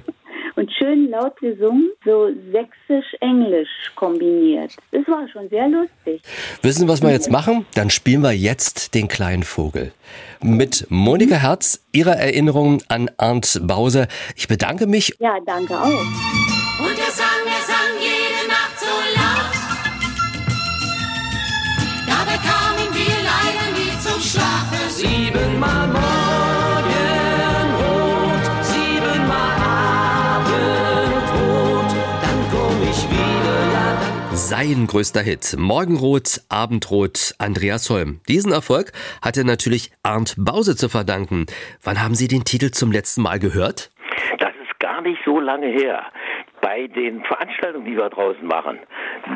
und schön laut gesungen, so sächsisch-englisch kombiniert. Das war schon sehr lustig. Wissen, was wir jetzt machen? Dann spielen wir jetzt den kleinen Vogel. mit Monika Herz, ihrer Erinnerung an Arndt Bause. Ich bedanke mich. Ja, danke auch. Und er sang, er sang jede Sein größter Hit. Morgenrot, Abendrot, Andreas Holm. Diesen Erfolg hat er natürlich Arndt Bause zu verdanken. Wann haben Sie den Titel zum letzten Mal gehört? Das ist gar nicht so lange her. Bei den Veranstaltungen, die wir draußen machen,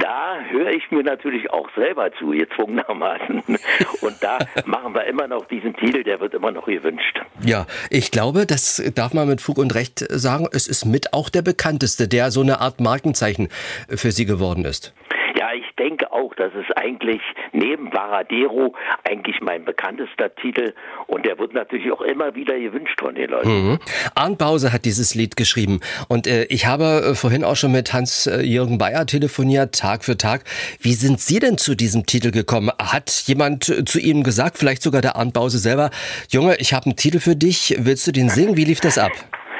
da höre ich mir natürlich auch selber zu, gezwungenermaßen. Und da machen wir immer noch diesen Titel, der wird immer noch gewünscht. Ja, ich glaube, das darf man mit Fug und Recht sagen. Es ist mit auch der bekannteste, der so eine Art Markenzeichen für Sie geworden ist. Ja, ich denke auch, das ist eigentlich neben Varadero eigentlich mein bekanntester Titel und der wird natürlich auch immer wieder gewünscht von den Leuten. Mhm. Arndt Bause hat dieses Lied geschrieben und äh, ich habe äh, vorhin auch schon mit Hans-Jürgen Bayer telefoniert, Tag für Tag. Wie sind Sie denn zu diesem Titel gekommen? Hat jemand äh, zu Ihnen gesagt, vielleicht sogar der Arndt Bause selber, Junge, ich habe einen Titel für dich, willst du den singen? Wie lief das ab?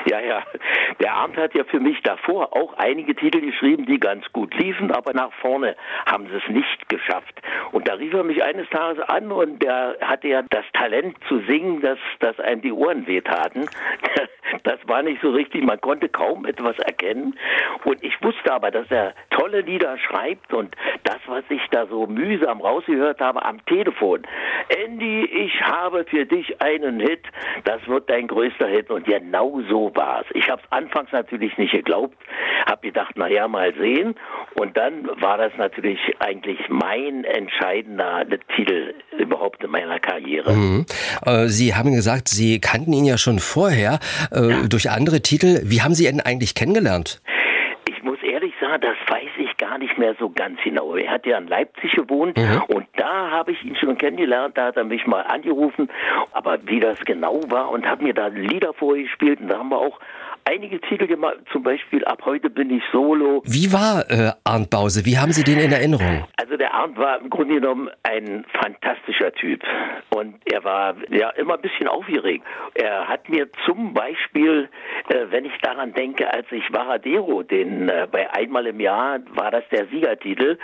Ja, ja. Der Arndt hat ja für mich davor auch einige Titel geschrieben, die ganz gut liefen, aber nach vorne haben sie es nicht geschafft. Und da rief er mich eines Tages an und der hatte ja das Talent zu singen, dass, dass einem die Ohren wehtaten. Das war nicht so richtig, man konnte kaum etwas erkennen. Und ich wusste aber, dass er tolle Lieder schreibt und das, was ich da so mühsam rausgehört habe am Telefon. Andy, ich habe für dich einen Hit, das wird dein größter Hit. Und genau so war es. Ich habe es anfangs natürlich nicht geglaubt, habe gedacht, na ja, mal sehen. Und dann war das natürlich eigentlich mein entscheidender Titel überhaupt in meiner Karriere. Mhm. Äh, Sie haben gesagt, Sie kannten ihn ja schon vorher äh, durch andere Titel. Wie haben Sie ihn eigentlich kennengelernt? Ich muss ehrlich sagen, das weiß ich gar nicht mehr so ganz genau. Er hat ja in Leipzig gewohnt Mhm. und da habe ich ihn schon kennengelernt. Da hat er mich mal angerufen, aber wie das genau war und hat mir da Lieder vorgespielt und da haben wir auch einige Titel gemacht. Zum Beispiel Ab heute bin ich solo. Wie war äh, Arndt Bause? Wie haben Sie den in Erinnerung? Also der Arndt war im Grunde genommen ein fantastischer Typ und er war ja immer ein bisschen aufgeregt. Er hat mir zum Beispiel, äh, wenn ich daran denke, als ich Varadero, den äh, bei einmal im Jahr war das der Siegertitel,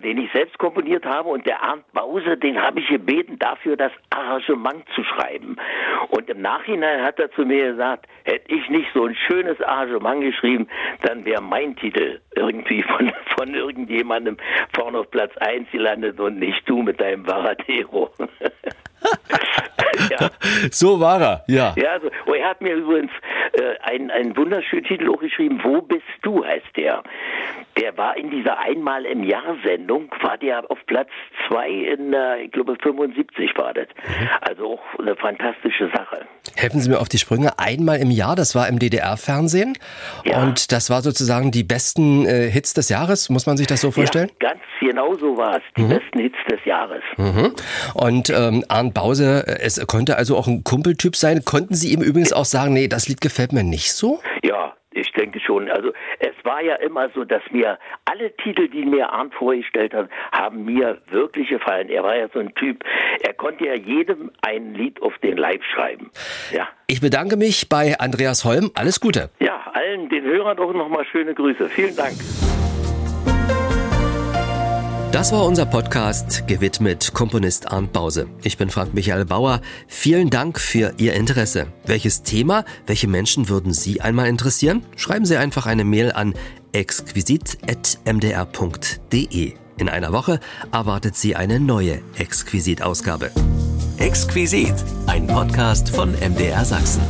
den ich selbst komponiert habe und der Arndt Bause, den habe ich gebeten dafür, das Arrangement zu schreiben. Und im Nachhinein hat er zu mir gesagt, hätte ich nicht so ein schönes Arrangement geschrieben, dann wäre mein Titel irgendwie von, von irgendjemandem vorne auf Platz 1 gelandet und nicht du mit deinem Varadero. ja. So war er, ja. Ja, also, oh, er hat mir übrigens äh, einen, einen wunderschönen Titel auch geschrieben, Wo bist du, heißt der. Der war in dieser Einmal im Jahr Sendung, war der auf Platz 2 in, äh, ich glaube 75 war das. Also auch eine fantastische Sache. Helfen Sie mir auf die Sprünge. Einmal im Jahr, das war im DDR-Fernsehen. Und das war sozusagen die besten äh, Hits des Jahres. Muss man sich das so vorstellen? Ja, ganz genau so war es. Die Mhm. besten Hits des Jahres. Mhm. Und ähm, Arndt Bause, äh, es konnte also auch ein Kumpeltyp sein. Konnten Sie ihm übrigens auch sagen, nee, das Lied gefällt mir nicht so? Ja, ich denke schon. Also es war ja immer so, dass mir alle Titel, die mir Arndt vorgestellt hat, haben mir wirklich gefallen. Er war ja so ein Typ, er konnte ja jedem ein Lied auf den Leib schreiben. Ja. Ich bedanke mich bei Andreas Holm. Alles Gute. Ja, allen den Hörern auch nochmal schöne Grüße. Vielen Dank. Das war unser Podcast gewidmet Komponist Arndt Bause. Ich bin Frank Michael Bauer. Vielen Dank für Ihr Interesse. Welches Thema, welche Menschen würden Sie einmal interessieren? Schreiben Sie einfach eine Mail an exquisit.mdr.de. In einer Woche erwartet Sie eine neue Exquisit-Ausgabe. Exquisit, ein Podcast von MDR Sachsen.